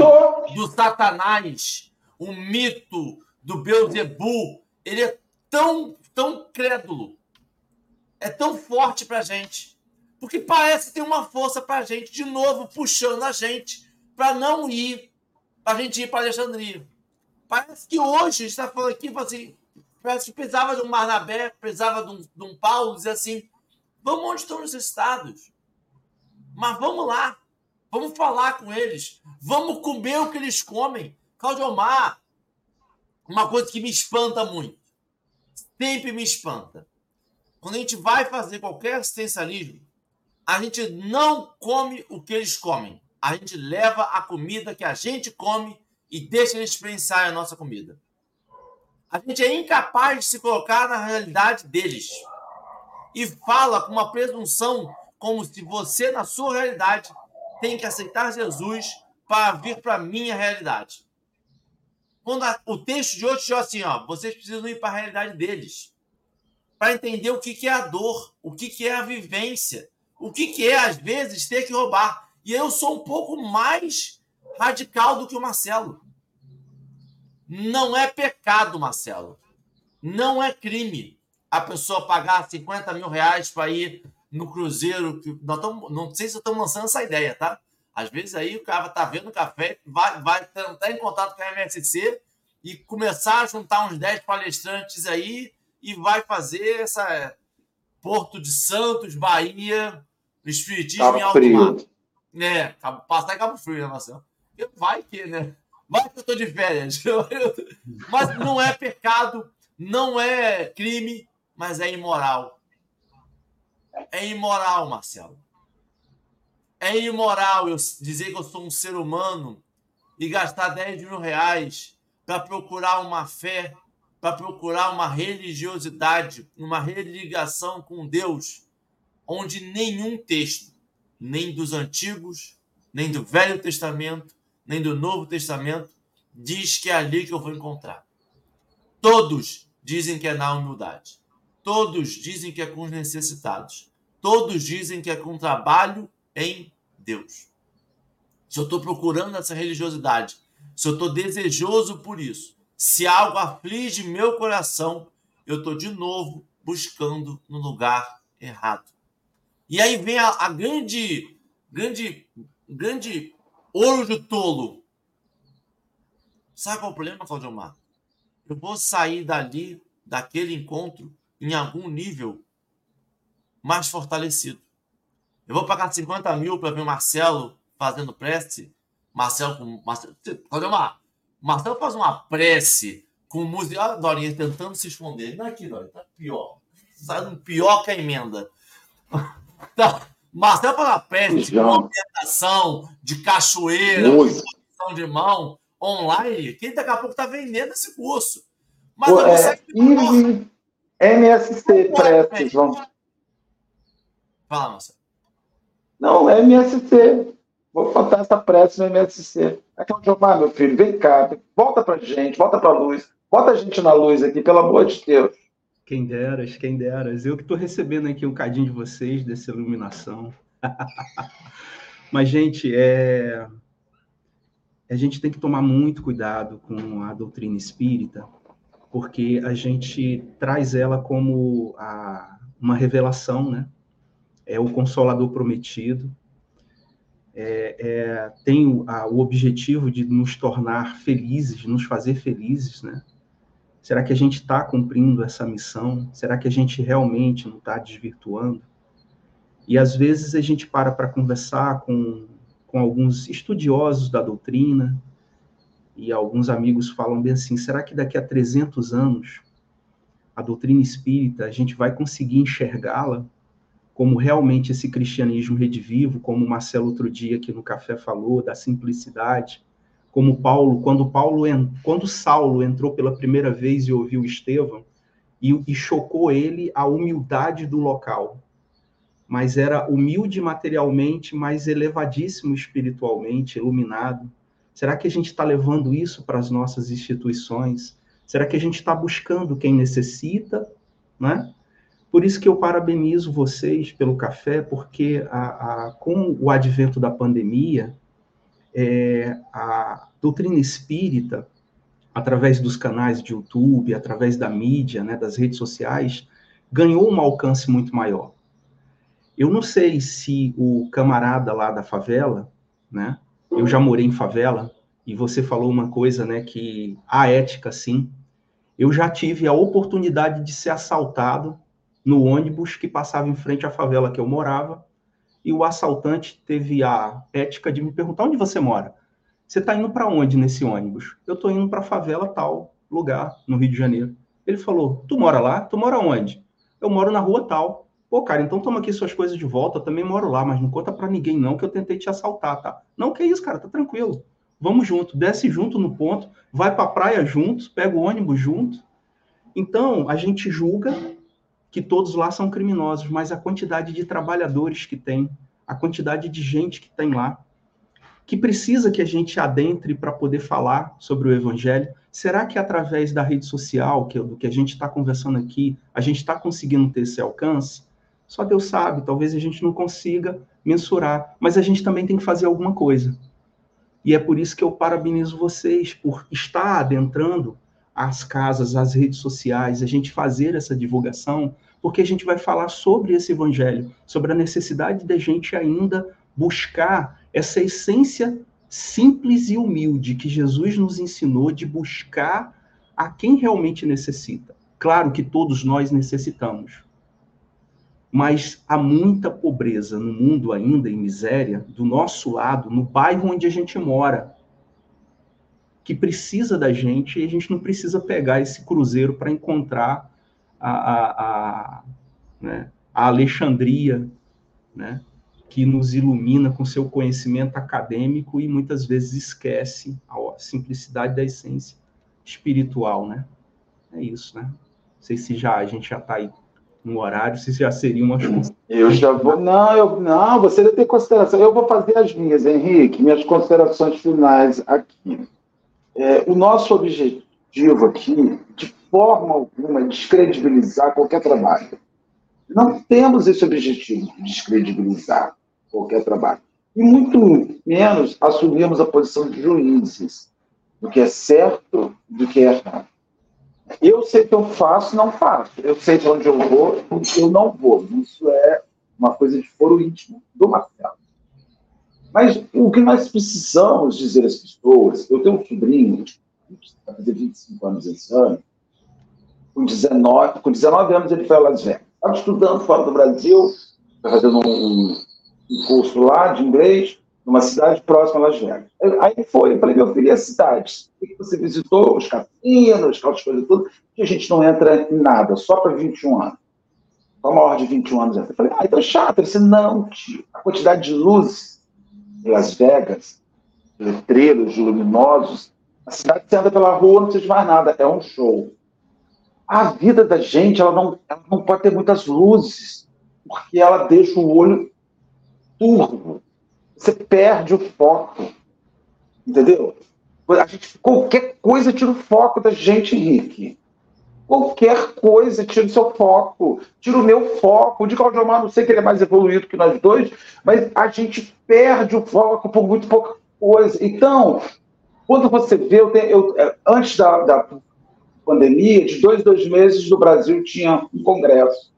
do Satanás, o mito do Beuzebu, ele é tão, tão crédulo, é tão forte para a gente. Porque parece que tem uma força para a gente, de novo, puxando a gente para não ir, para a gente ir para Alexandria. Parece que hoje está falando aqui, assim, parece que precisava de um Marnabé, precisava de um, de um Paulo, dizer assim: vamos onde estão os estados? Mas vamos lá. Vamos falar com eles. Vamos comer o que eles comem. Claudio Omar, uma coisa que me espanta muito. Sempre me espanta. Quando a gente vai fazer qualquer assistencialismo, a gente não come o que eles comem. A gente leva a comida que a gente come e deixa eles experienciar a nossa comida. A gente é incapaz de se colocar na realidade deles. E fala com uma presunção como se você, na sua realidade, tem que aceitar Jesus para vir para a minha realidade. Quando a, o texto de hoje diz assim, ó, vocês precisam ir para a realidade deles, para entender o que, que é a dor, o que, que é a vivência, o que, que é, às vezes, ter que roubar. E eu sou um pouco mais radical do que o Marcelo. Não é pecado, Marcelo. Não é crime a pessoa pagar 50 mil reais para ir no Cruzeiro. Nós tamo, não sei se estamos lançando essa ideia, tá? Às vezes aí o cara tá vendo o café, vai, vai estar em contato com a MSC e começar a juntar uns 10 palestrantes aí e vai fazer essa Porto de Santos, Bahia, Espiritismo Cabo em alto Frio. mar. É, passar em Cabo Frio, né, Marcelo? Vai que, né? Vai que eu tô de férias. Mas não é pecado, não é crime, mas é imoral. É imoral, Marcelo. É imoral eu dizer que eu sou um ser humano e gastar 10 mil reais para procurar uma fé, para procurar uma religiosidade, uma religação com Deus, onde nenhum texto, nem dos antigos, nem do Velho Testamento, nem do Novo Testamento, diz que é ali que eu vou encontrar. Todos dizem que é na humildade. Todos dizem que é com os necessitados. Todos dizem que é com trabalho em Deus. Se eu estou procurando essa religiosidade, se eu estou desejoso por isso, se algo aflige meu coração, eu estou de novo buscando no lugar errado. E aí vem a, a grande, grande, grande ouro de tolo. Sabe qual é o problema, Claudio Mar? Eu vou sair dali, daquele encontro, em algum nível mais fortalecido. Eu vou pagar 50 mil para ver o Marcelo fazendo prece. Marcelo com. Marcelo, Mar, Marcelo faz uma prece com música. Olha a Dorinha tentando se esconder. Não é aqui, Dorinha, tá pior. Sai pior que a emenda. Tá. Marcelo faz uma prece de orientação, de cachoeira, de de mão, online, que daqui a pouco tá vendendo esse curso. Mas Pô, é, e, MSC preces, vamos. Fala, Marcelo. Não, MSC. Vou botar essa prece no MSC. É o Jomar, meu filho, vem cá, volta pra gente, volta pra luz, bota a gente na luz aqui, pelo amor de Deus. Quem deras, quem deras. Eu que estou recebendo aqui um cadinho de vocês, dessa iluminação. Mas, gente, é... a gente tem que tomar muito cuidado com a doutrina espírita, porque a gente traz ela como a... uma revelação, né? É o consolador prometido, é, é, tem o, a, o objetivo de nos tornar felizes, nos fazer felizes, né? Será que a gente está cumprindo essa missão? Será que a gente realmente não está desvirtuando? E às vezes a gente para para conversar com, com alguns estudiosos da doutrina, e alguns amigos falam bem assim: será que daqui a 300 anos a doutrina espírita a gente vai conseguir enxergá-la como realmente esse cristianismo redivivo, como Marcelo outro dia aqui no café falou, da simplicidade, como Paulo, quando Paulo, quando Saulo entrou pela primeira vez e ouviu Estevão, e, e chocou ele a humildade do local, mas era humilde materialmente, mas elevadíssimo espiritualmente, iluminado. Será que a gente está levando isso para as nossas instituições? Será que a gente está buscando quem necessita, né? Por isso que eu parabenizo vocês pelo café, porque a, a, com o advento da pandemia, é, a doutrina espírita, através dos canais de YouTube, através da mídia, né, das redes sociais, ganhou um alcance muito maior. Eu não sei se o camarada lá da favela, né, eu já morei em favela, e você falou uma coisa, né, que a ética, sim. Eu já tive a oportunidade de ser assaltado no ônibus que passava em frente à favela que eu morava, e o assaltante teve a ética de me perguntar onde você mora. Você está indo para onde nesse ônibus? Eu estou indo para a favela tal lugar no Rio de Janeiro. Ele falou: Tu mora lá? Tu mora onde? Eu moro na rua tal. Pô, cara, então toma aqui suas coisas de volta. Eu também moro lá, mas não conta para ninguém não que eu tentei te assaltar, tá? Não, que isso, cara, tá tranquilo. Vamos junto, desce junto no ponto, vai para a praia juntos, pega o ônibus junto. Então, a gente julga que todos lá são criminosos, mas a quantidade de trabalhadores que tem, a quantidade de gente que tem lá, que precisa que a gente adentre para poder falar sobre o evangelho. Será que através da rede social, que é do que a gente está conversando aqui, a gente está conseguindo ter esse alcance? Só Deus sabe, talvez a gente não consiga mensurar, mas a gente também tem que fazer alguma coisa. E é por isso que eu parabenizo vocês por estar adentrando as casas, as redes sociais, a gente fazer essa divulgação, porque a gente vai falar sobre esse evangelho, sobre a necessidade da gente ainda buscar essa essência simples e humilde que Jesus nos ensinou de buscar a quem realmente necessita. Claro que todos nós necessitamos, mas há muita pobreza no mundo ainda, em miséria, do nosso lado, no bairro onde a gente mora. que precisa da gente e a gente não precisa pegar esse cruzeiro para encontrar a, a, né, a Alexandria, né, que nos ilumina com seu conhecimento acadêmico e muitas vezes esquece a simplicidade da essência espiritual, né? É isso, né? Não sei se já a gente já está aí no horário, se já seria uma Eu já vou. Não, eu, não, você deve ter consideração. Eu vou fazer as minhas, Henrique, minhas considerações finais aqui. É, o nosso objetivo aqui, de forma alguma, descredibilizar qualquer trabalho. Não temos esse objetivo de descredibilizar qualquer trabalho. E muito menos assumimos a posição de juízes do que é certo do que é errado. Eu sei que eu faço, não faço. Eu sei de onde eu vou, eu não vou. Isso é uma coisa de foro íntimo do Marcelo. Mas o que nós precisamos dizer às pessoas, eu tenho um sobrinho, vai fazer 25 anos esse ano, com 19, com 19 anos ele foi a Las Vegas. Estava estudando fora do Brasil, fazendo um, um curso lá de inglês, numa cidade próxima a Las Vegas. Aí foi, eu falei, meu filho, e as cidades? O que você visitou? Os cassinos, aquelas coisas tudo, que a gente não entra em nada, só para 21 anos. Só maior de 21 anos. Eu falei, ah, então é chato. Ele disse, não, tio, a quantidade de luzes em Las Vegas, letreiros luminosos, a cidade você anda pela rua, não precisa de mais nada, é um show. A vida da gente, ela não, ela não pode ter muitas luzes, porque ela deixa o olho turvo você perde o foco. Entendeu? A gente, qualquer coisa tira o foco da gente, Henrique. Qualquer coisa tira o seu foco, tira o meu foco. O de Claudio Omar, não sei que ele é mais evoluído que nós dois, mas a gente perde o foco por muito pouca coisa. Então, quando você vê, eu tenho, eu, é, antes da, da pandemia, de dois, dois meses, no Brasil tinha um congresso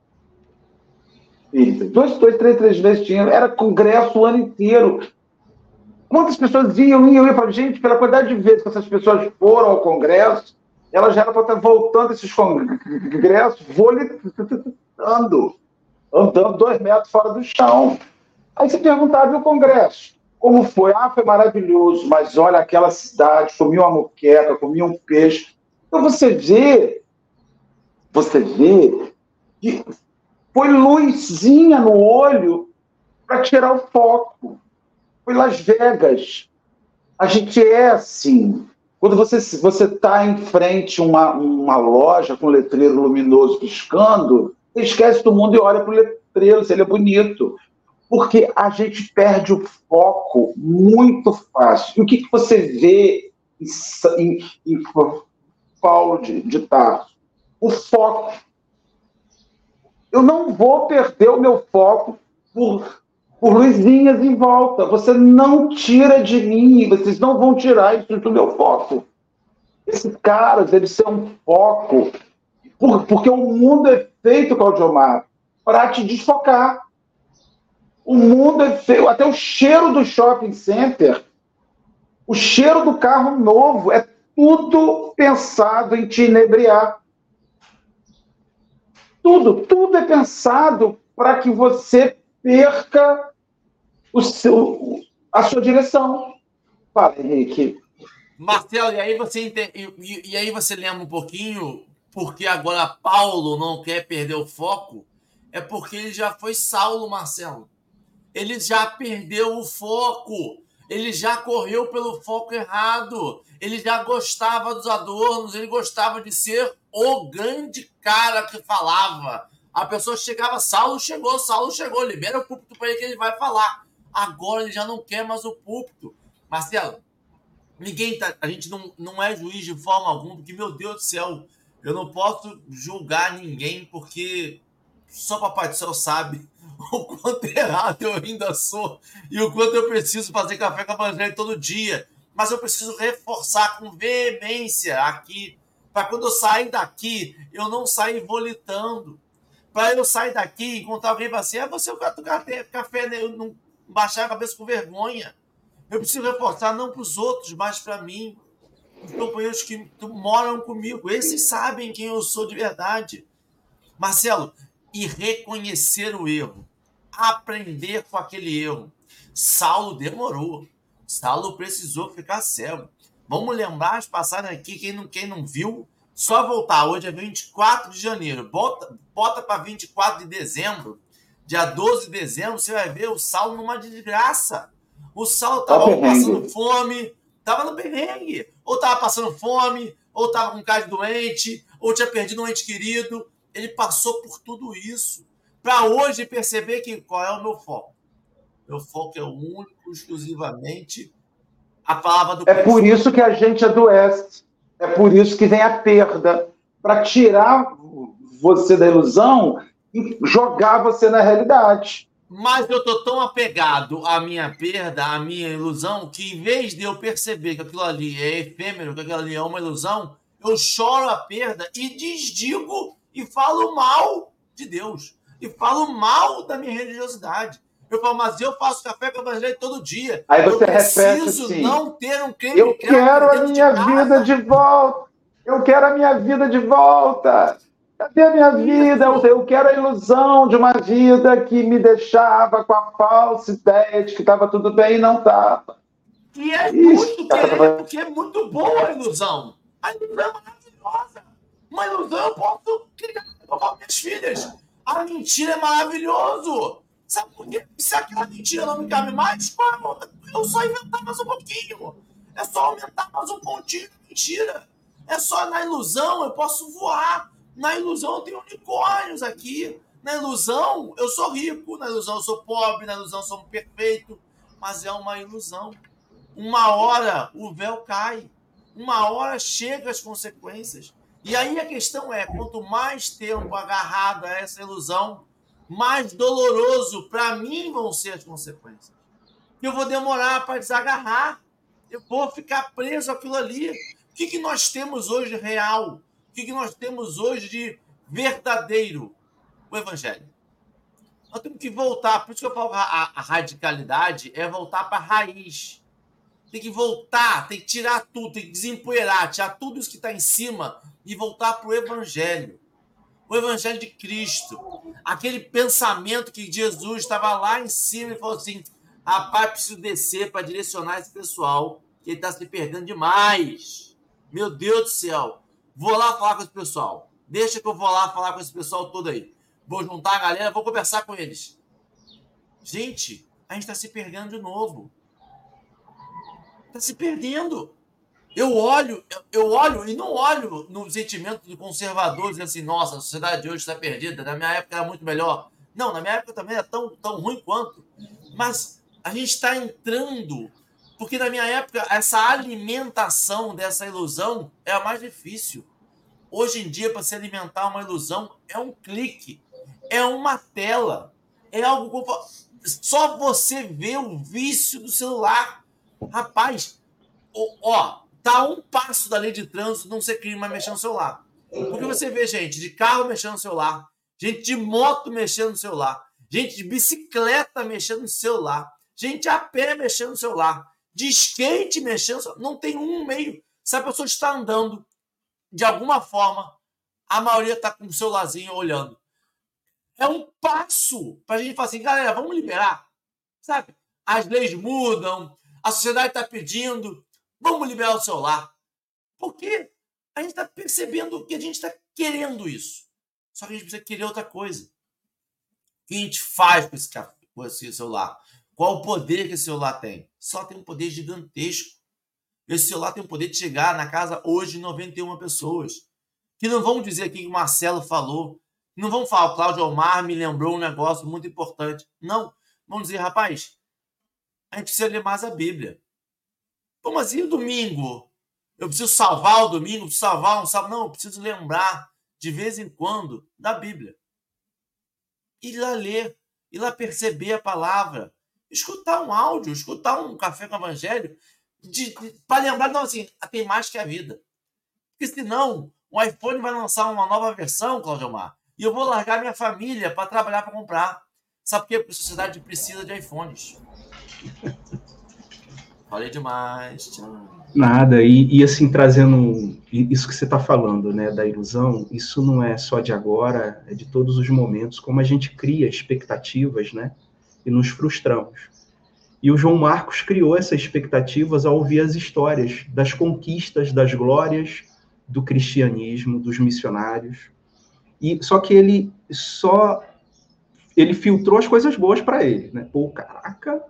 espírita. Dois, dois, três, três meses tinha. Era congresso o ano inteiro. Quantas pessoas iam, iam, iam para gente, pela quantidade de vezes que essas pessoas foram ao congresso, elas já eram para estar voltando esses congressos, volitando, andando dois metros fora do chão. Aí você perguntava, e o congresso? Como foi? Ah, foi maravilhoso, mas olha aquela cidade, comia uma moqueca, comia um peixe. Então você vê, você vê que foi luzinha no olho para tirar o foco. Foi Las Vegas. A gente é assim. Quando você você está em frente a uma, uma loja com letreiro luminoso piscando, esquece do mundo e olha para o letreiro, se ele é bonito. Porque a gente perde o foco muito fácil. E o que, que você vê em, em, em Paulo de, de Tarso? O foco eu não vou perder o meu foco por, por luzinhas em volta. Você não tira de mim, vocês não vão tirar isso do meu foco. Esse cara deve ser um foco, por, porque o mundo é feito, Claudiomar, para te desfocar. O mundo é feito, até o cheiro do shopping center, o cheiro do carro novo, é tudo pensado em te inebriar. Tudo, tudo é pensado para que você perca o seu, a sua direção. Fala, Henrique. Marcelo, e aí você e, e aí você lembra um pouquinho porque agora Paulo não quer perder o foco? É porque ele já foi Saulo, Marcelo. Ele já perdeu o foco. Ele já correu pelo foco errado. Ele já gostava dos adornos, ele gostava de ser o grande cara que falava. A pessoa chegava, Saulo chegou, Saulo chegou, libera o púlpito para ele que ele vai falar. Agora ele já não quer mais o púlpito. Marcelo, ninguém tá, a gente não, não é juiz de forma alguma, porque, meu Deus do céu, eu não posso julgar ninguém, porque só Papai do Céu sabe o quanto errado eu ainda sou e o quanto eu preciso fazer café com a Evangelho todo dia. Mas eu preciso reforçar com veemência aqui para quando eu sair daqui, eu não sair volitando. Para eu sair daqui e encontrar alguém e falar assim: é você o café, café né? eu não baixar a cabeça com vergonha. Eu preciso reforçar não para os outros, mas para mim. Os companheiros que moram comigo, esses sabem quem eu sou de verdade. Marcelo, e reconhecer o erro, aprender com aquele erro. Saulo demorou. Saulo precisou ficar cego. Vamos lembrar as passagens aqui, quem não, quem não viu, só voltar. Hoje é 24 de janeiro. Bota, bota para 24 de dezembro. Dia 12 de dezembro, você vai ver o Saulo numa desgraça. O Saulo estava tá passando fome, estava no perrengue. Ou estava passando fome, ou estava com um cara doente, ou tinha perdido um ente querido. Ele passou por tudo isso. Para hoje perceber que qual é o meu foco. Meu foco é único, exclusivamente a palavra do É por isso que a gente adoece. É por isso que vem a perda. Para tirar você da ilusão e jogar você na realidade. Mas eu tô tão apegado à minha perda, à minha ilusão, que em vez de eu perceber que aquilo ali é efêmero, que aquilo ali é uma ilusão, eu choro a perda e desdigo e falo mal de Deus. E falo mal da minha religiosidade. Eu falo, mas eu faço café o evangelho todo dia. Aí você eu preciso assim, não ter um creme Eu quero a minha de vida de volta. Eu quero a minha vida de volta. Cadê a minha vida? Eu quero a ilusão de uma vida que me deixava com a falsa ideia de que estava tudo bem e não estava. E é muito querer, porque é muito boa a ilusão. A ilusão é maravilhosa. Uma ilusão eu posso criar com minhas filhas. A mentira é maravilhoso. Sabe por quê? Se aquela mentira não me cabe mais, eu só inventar mais um pouquinho. É só aumentar mais um pontinho de mentira. É só na ilusão eu posso voar. Na ilusão eu tenho unicórnios aqui. Na ilusão eu sou rico. Na ilusão eu sou pobre. Na ilusão eu sou perfeito. Mas é uma ilusão. Uma hora o véu cai. Uma hora chega as consequências. E aí a questão é: quanto mais tempo agarrado a essa ilusão, mais doloroso para mim vão ser as consequências. Eu vou demorar para desagarrar. Eu vou ficar preso àquilo ali. O que, que nós temos hoje real? O que, que nós temos hoje de verdadeiro? O Evangelho. Nós temos que voltar. Por isso que eu falo a, a radicalidade é voltar para a raiz. Tem que voltar, tem que tirar tudo, tem que desempoeirar, tirar tudo isso que está em cima e voltar para o Evangelho o Evangelho de Cristo. Aquele pensamento que Jesus estava lá em cima e falou assim: rapaz, preciso descer para direcionar esse pessoal, que ele está se perdendo demais. Meu Deus do céu. Vou lá falar com esse pessoal. Deixa que eu vou lá falar com esse pessoal todo aí. Vou juntar a galera, vou conversar com eles. Gente, a gente está se perdendo de novo. Está se perdendo. Eu olho, eu olho e não olho no sentimento do conservador, dizendo assim, nossa, a sociedade de hoje está perdida, na minha época era muito melhor. Não, na minha época também era tão, tão ruim quanto. Mas a gente está entrando, porque na minha época essa alimentação dessa ilusão é a mais difícil. Hoje em dia, para se alimentar uma ilusão, é um clique, é uma tela, é algo. Só você vê o vício do celular. Rapaz, ó, Tá um passo da lei de trânsito não ser crime, mas mexer no celular. Porque você vê gente de carro mexendo no celular, gente de moto mexendo no celular, gente de bicicleta mexendo no celular, gente a pé mexendo no celular, de skate mexendo no celular. Não tem um meio. Se a pessoa está andando, de alguma forma, a maioria está com o celularzinho olhando. É um passo para a gente falar assim, galera, vamos liberar. Sabe? As leis mudam, a sociedade está pedindo, Vamos liberar o celular. Porque a gente está percebendo que a gente está querendo isso. Só que a gente precisa querer outra coisa. O que a gente faz com esse, com esse celular? Qual o poder que esse celular tem? Só tem um poder gigantesco. Esse celular tem o poder de chegar na casa hoje de 91 pessoas. Que não vão dizer aqui que o Marcelo falou. Não vão falar, o Cláudio Omar me lembrou um negócio muito importante. Não. Vão dizer, rapaz, a gente precisa ler mais a Bíblia. Como assim o domingo? Eu preciso salvar o domingo, preciso salvar um sábado. Não, eu preciso lembrar de vez em quando da Bíblia. Ir lá ler, ir lá perceber a palavra, escutar um áudio, escutar um café com o evangelho, para lembrar, não, assim, tem mais que a vida. Porque senão o iPhone vai lançar uma nova versão, Claudio Mar, e eu vou largar minha família para trabalhar para comprar. Sabe por quê? Porque a sociedade precisa de iPhones. Falei demais. Tchau. Nada, e, e, assim, trazendo isso que você está falando, né, da ilusão, isso não é só de agora, é de todos os momentos, como a gente cria expectativas, né, e nos frustramos. E o João Marcos criou essas expectativas ao ouvir as histórias das conquistas, das glórias do cristianismo, dos missionários. E só que ele só ele filtrou as coisas boas para ele, né? Pô, caraca,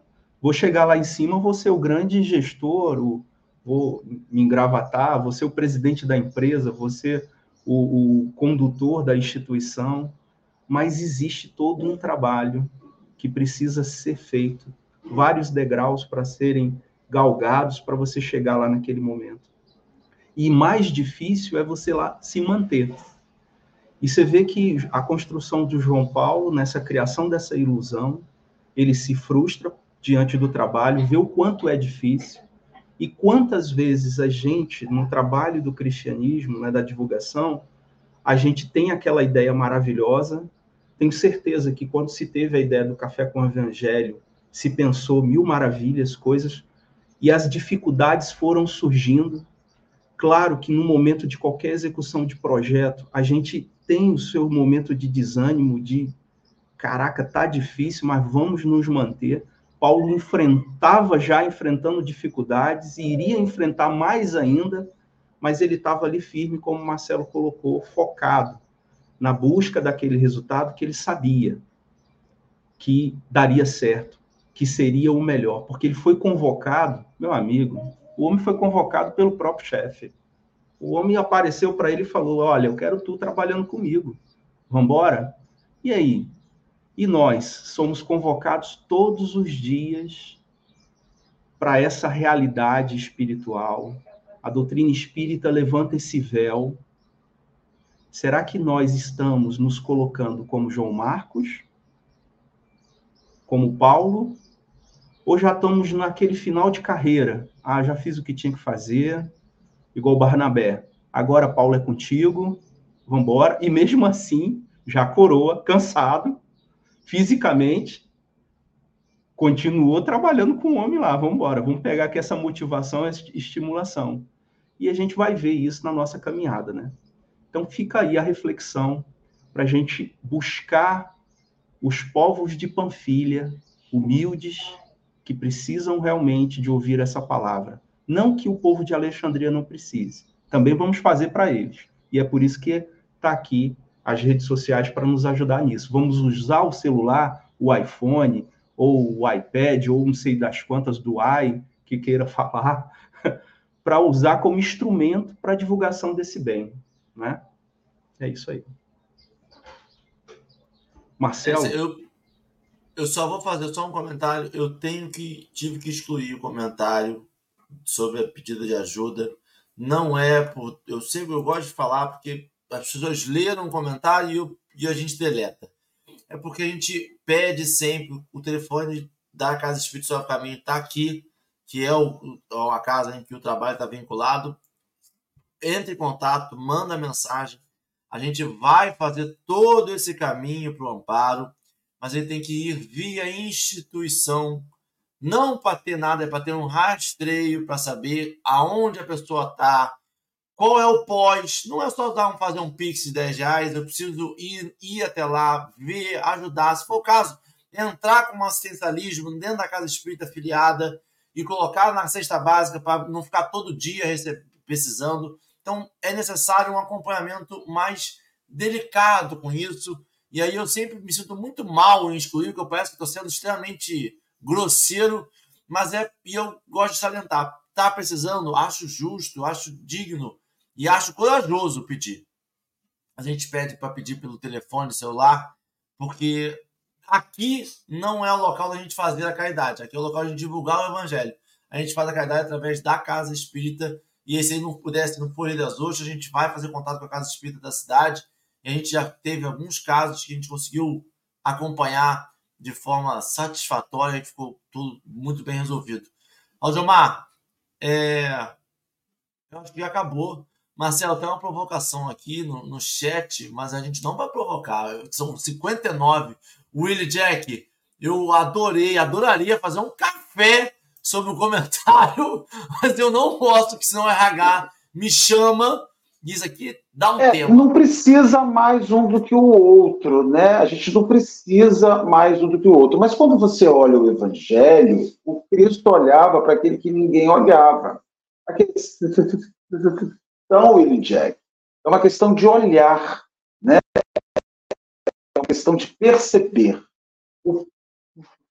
vou chegar lá em cima, vou ser o grande gestor, o, vou me engravatar, vou ser o presidente da empresa, vou ser o, o condutor da instituição, mas existe todo um trabalho que precisa ser feito vários degraus para serem galgados para você chegar lá naquele momento. E mais difícil é você lá se manter. E você vê que a construção do João Paulo, nessa criação dessa ilusão, ele se frustra diante do trabalho, vê o quanto é difícil, e quantas vezes a gente, no trabalho do cristianismo, né, da divulgação, a gente tem aquela ideia maravilhosa. Tenho certeza que quando se teve a ideia do café com o evangelho, se pensou mil maravilhas, coisas, e as dificuldades foram surgindo. Claro que no momento de qualquer execução de projeto, a gente tem o seu momento de desânimo, de caraca, tá difícil, mas vamos nos manter. Paulo enfrentava já enfrentando dificuldades e iria enfrentar mais ainda, mas ele estava ali firme, como Marcelo colocou, focado na busca daquele resultado que ele sabia que daria certo que seria o melhor, porque ele foi convocado, meu amigo, o homem foi convocado pelo próprio chefe. O homem apareceu para ele e falou: Olha, eu quero tu trabalhando comigo. Vamos embora? E aí? E nós somos convocados todos os dias para essa realidade espiritual. A doutrina espírita levanta esse véu. Será que nós estamos nos colocando como João Marcos, como Paulo, ou já estamos naquele final de carreira? Ah, já fiz o que tinha que fazer, igual Barnabé. Agora, Paulo, é contigo, vamos embora. E mesmo assim, já coroa, cansado, fisicamente, continuou trabalhando com o homem lá. Vamos embora, vamos pegar aqui essa motivação, essa estimulação. E a gente vai ver isso na nossa caminhada, né? Então, fica aí a reflexão para a gente buscar os povos de Panfilha, humildes, que precisam realmente de ouvir essa palavra. Não que o povo de Alexandria não precise. Também vamos fazer para eles. E é por isso que está aqui as redes sociais para nos ajudar nisso. Vamos usar o celular, o iPhone, ou o iPad, ou não sei das quantas do i que queira falar, para usar como instrumento para a divulgação desse bem. Né? É isso aí. Marcelo. Eu, eu só vou fazer só um comentário. Eu tenho que tive que excluir o comentário sobre a pedida de ajuda. Não é por eu sempre eu gosto de falar porque as pessoas leram o comentário e, eu, e a gente deleta. É porque a gente pede sempre o telefone da Casa Espírito do Caminho está aqui, que é o, a casa em que o trabalho está vinculado. Entre em contato, manda mensagem. A gente vai fazer todo esse caminho para o amparo mas ele tem que ir via instituição, não para ter nada, é para ter um rastreio para saber aonde a pessoa está, qual é o pós. Não é só dar um, fazer um pix de 10 reais, eu preciso ir, ir até lá, ver, ajudar. Se for o caso, entrar com um assistencialismo dentro da casa espírita afiliada e colocar na cesta básica para não ficar todo dia precisando. Então, é necessário um acompanhamento mais delicado com isso e aí eu sempre me sinto muito mal em excluir, porque eu parece que estou sendo extremamente grosseiro, mas é e eu gosto de salientar. Tá precisando, acho justo, acho digno e acho corajoso pedir. A gente pede para pedir pelo telefone, celular, porque aqui não é o local da gente fazer a caridade, aqui é o local de divulgar o evangelho. A gente faz a caridade através da casa espírita, e se não pudesse, não for das Ostras, a gente vai fazer contato com a casa espírita da cidade e a gente já teve alguns casos que a gente conseguiu acompanhar de forma satisfatória e ficou tudo muito bem resolvido. Aldemar, é... eu acho que acabou. Marcelo, tem uma provocação aqui no, no chat, mas a gente não vai provocar. São 59. Willie Jack, eu adorei, adoraria fazer um café sobre o comentário, mas eu não posso, que senão o RH me chama diz aqui, dá um é, tempo. Não precisa mais um do que o outro, né? A gente não precisa mais um do que o outro. Mas quando você olha o Evangelho, o Cristo olhava para aquele que ninguém olhava. Aquele... Então, William Jack, é uma questão de olhar, né? É uma questão de perceber. O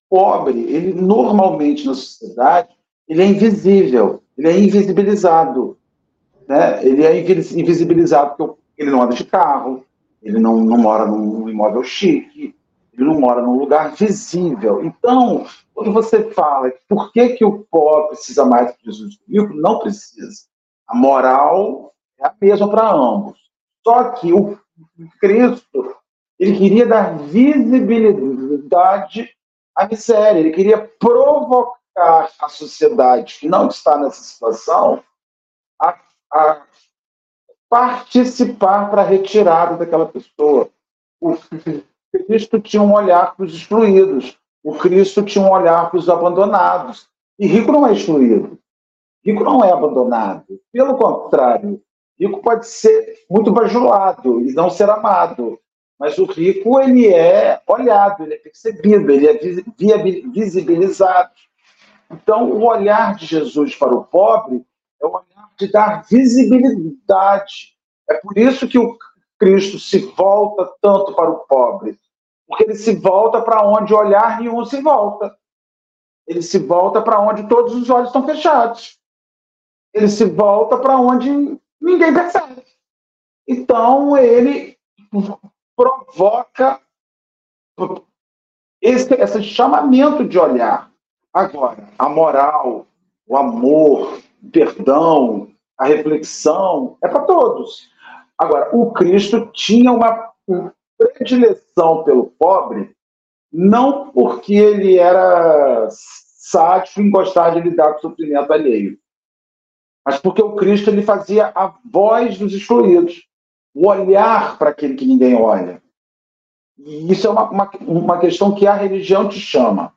pobre, ele normalmente na sociedade, ele é invisível, ele é invisibilizado né? Ele é invisibilizado porque ele não anda de carro, ele não, não mora num imóvel chique, ele não mora num lugar visível. Então, quando você fala por que, que o pobre precisa mais que Jesus o rico, não precisa. A moral é a mesma para ambos. Só que o Cristo, ele queria dar visibilidade à miséria, ele queria provocar a sociedade que não está nessa situação a a participar para a retirada daquela pessoa. O Cristo tinha um olhar para os excluídos. O Cristo tinha um olhar para os abandonados. E rico não é excluído. Rico não é abandonado. Pelo contrário, rico pode ser muito bajulado e não ser amado. Mas o rico, ele é olhado, ele é percebido, ele é visibilizado. Então, o olhar de Jesus para o pobre é o olhar de dar visibilidade. É por isso que o Cristo se volta tanto para o pobre, porque ele se volta para onde olhar nenhum se volta. Ele se volta para onde todos os olhos estão fechados. Ele se volta para onde ninguém percebe. Então ele provoca esse, esse chamamento de olhar. Agora, a moral, o amor, o perdão, a reflexão, é para todos. Agora, o Cristo tinha uma predileção pelo pobre, não porque ele era sádico em gostar de lidar com o sofrimento alheio, mas porque o Cristo ele fazia a voz dos excluídos, o olhar para aquele que ninguém olha. E isso é uma, uma, uma questão que a religião te chama.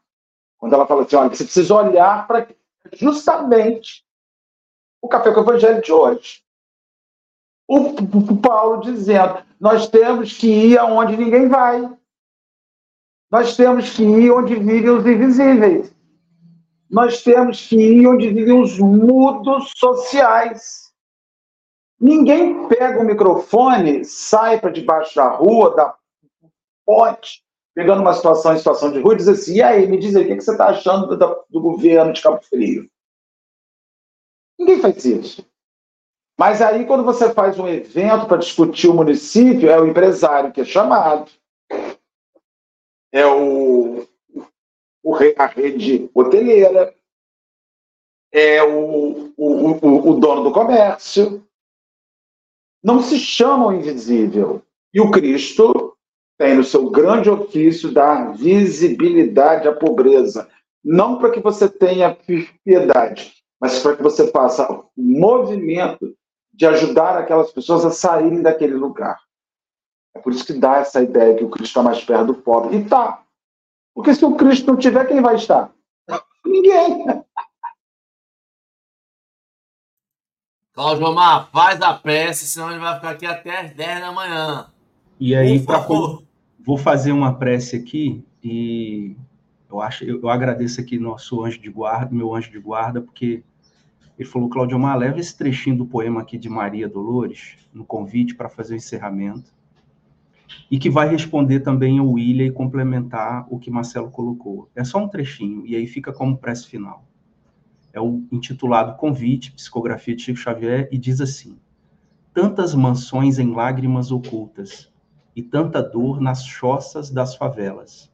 Quando ela fala assim, olha, você precisa olhar para justamente o café com o evangelho de hoje. O Paulo dizendo: nós temos que ir aonde ninguém vai. Nós temos que ir onde vivem os invisíveis. Nós temos que ir onde vivem os mudos sociais. Ninguém pega o microfone, sai para debaixo da rua, da ponte, pegando uma situação em situação de rua e diz assim: e aí, me diz aí, o que você está achando do, do governo de Cabo Frio? Ninguém faz isso. Mas aí, quando você faz um evento para discutir o município, é o empresário que é chamado, é o, o a rede hoteleira, é o, o, o, o dono do comércio. Não se chama o invisível. E o Cristo tem no seu grande ofício dar visibilidade à pobreza. Não para que você tenha piedade, mas para que você faça o movimento de ajudar aquelas pessoas a saírem daquele lugar. É por isso que dá essa ideia que o Cristo está mais perto do pobre. E tá. Porque se o Cristo não tiver, quem vai estar? Ninguém. Cláudio Omar, faz a prece, senão ele vai ficar aqui até as 10 da manhã. E aí, vou fazer uma prece aqui e eu acho, eu, eu, agradeço aqui nosso anjo de guarda, meu anjo de guarda, porque ele falou, Claudio Mar, leva esse trechinho do poema aqui de Maria Dolores, no convite para fazer o encerramento, e que vai responder também ao William e complementar o que Marcelo colocou. É só um trechinho, e aí fica como prece final. É o intitulado Convite, Psicografia de Chico Xavier, e diz assim: Tantas mansões em lágrimas ocultas, e tanta dor nas choças das favelas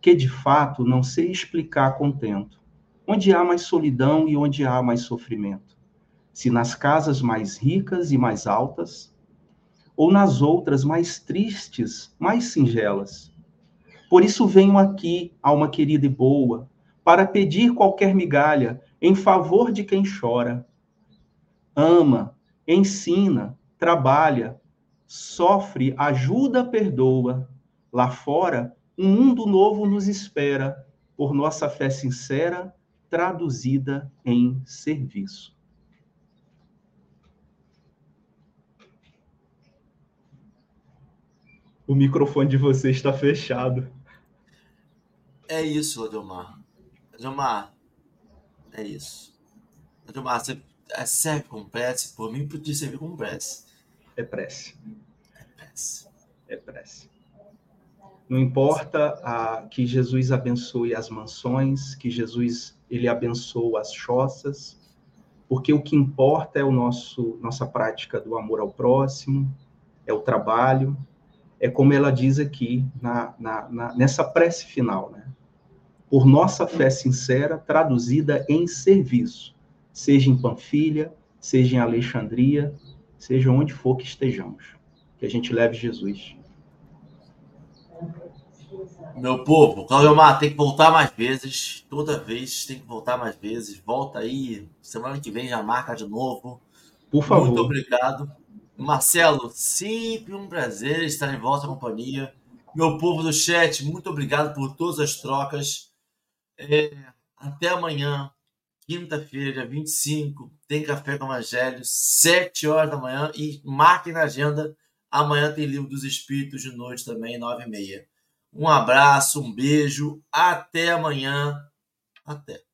que de fato não sei explicar contento. Onde há mais solidão e onde há mais sofrimento? Se nas casas mais ricas e mais altas, ou nas outras mais tristes, mais singelas. Por isso venho aqui, alma querida e boa, para pedir qualquer migalha em favor de quem chora. Ama, ensina, trabalha, sofre, ajuda, perdoa. Lá fora, um mundo novo nos espera por nossa fé sincera, traduzida em serviço. O microfone de você está fechado. É isso, Adilmar. Adilmar, é isso. Adilmar, você é, serve com prece? Por mim, podia servir com prece. É prece. É prece. É prece. Não importa a, que Jesus abençoe as mansões, que Jesus ele abençoe as choças, porque o que importa é o nosso nossa prática do amor ao próximo, é o trabalho, é como ela diz aqui na, na, na nessa prece final, né? Por nossa fé sincera traduzida em serviço, seja em Panfilha, seja em Alexandria, seja onde for que estejamos, que a gente leve Jesus. Meu povo, Claudio Mar tem que voltar mais vezes. Toda vez tem que voltar mais vezes. Volta aí. Semana que vem já marca de novo. Por favor. Muito obrigado. Marcelo, sempre um prazer estar em vossa companhia. Meu povo do chat, muito obrigado por todas as trocas. É, até amanhã, quinta-feira, dia 25, tem Café com Evangelho, 7 horas da manhã. E marquem na agenda, amanhã tem Livro dos Espíritos de noite também, 9 e meia. Um abraço, um beijo, até amanhã. Até.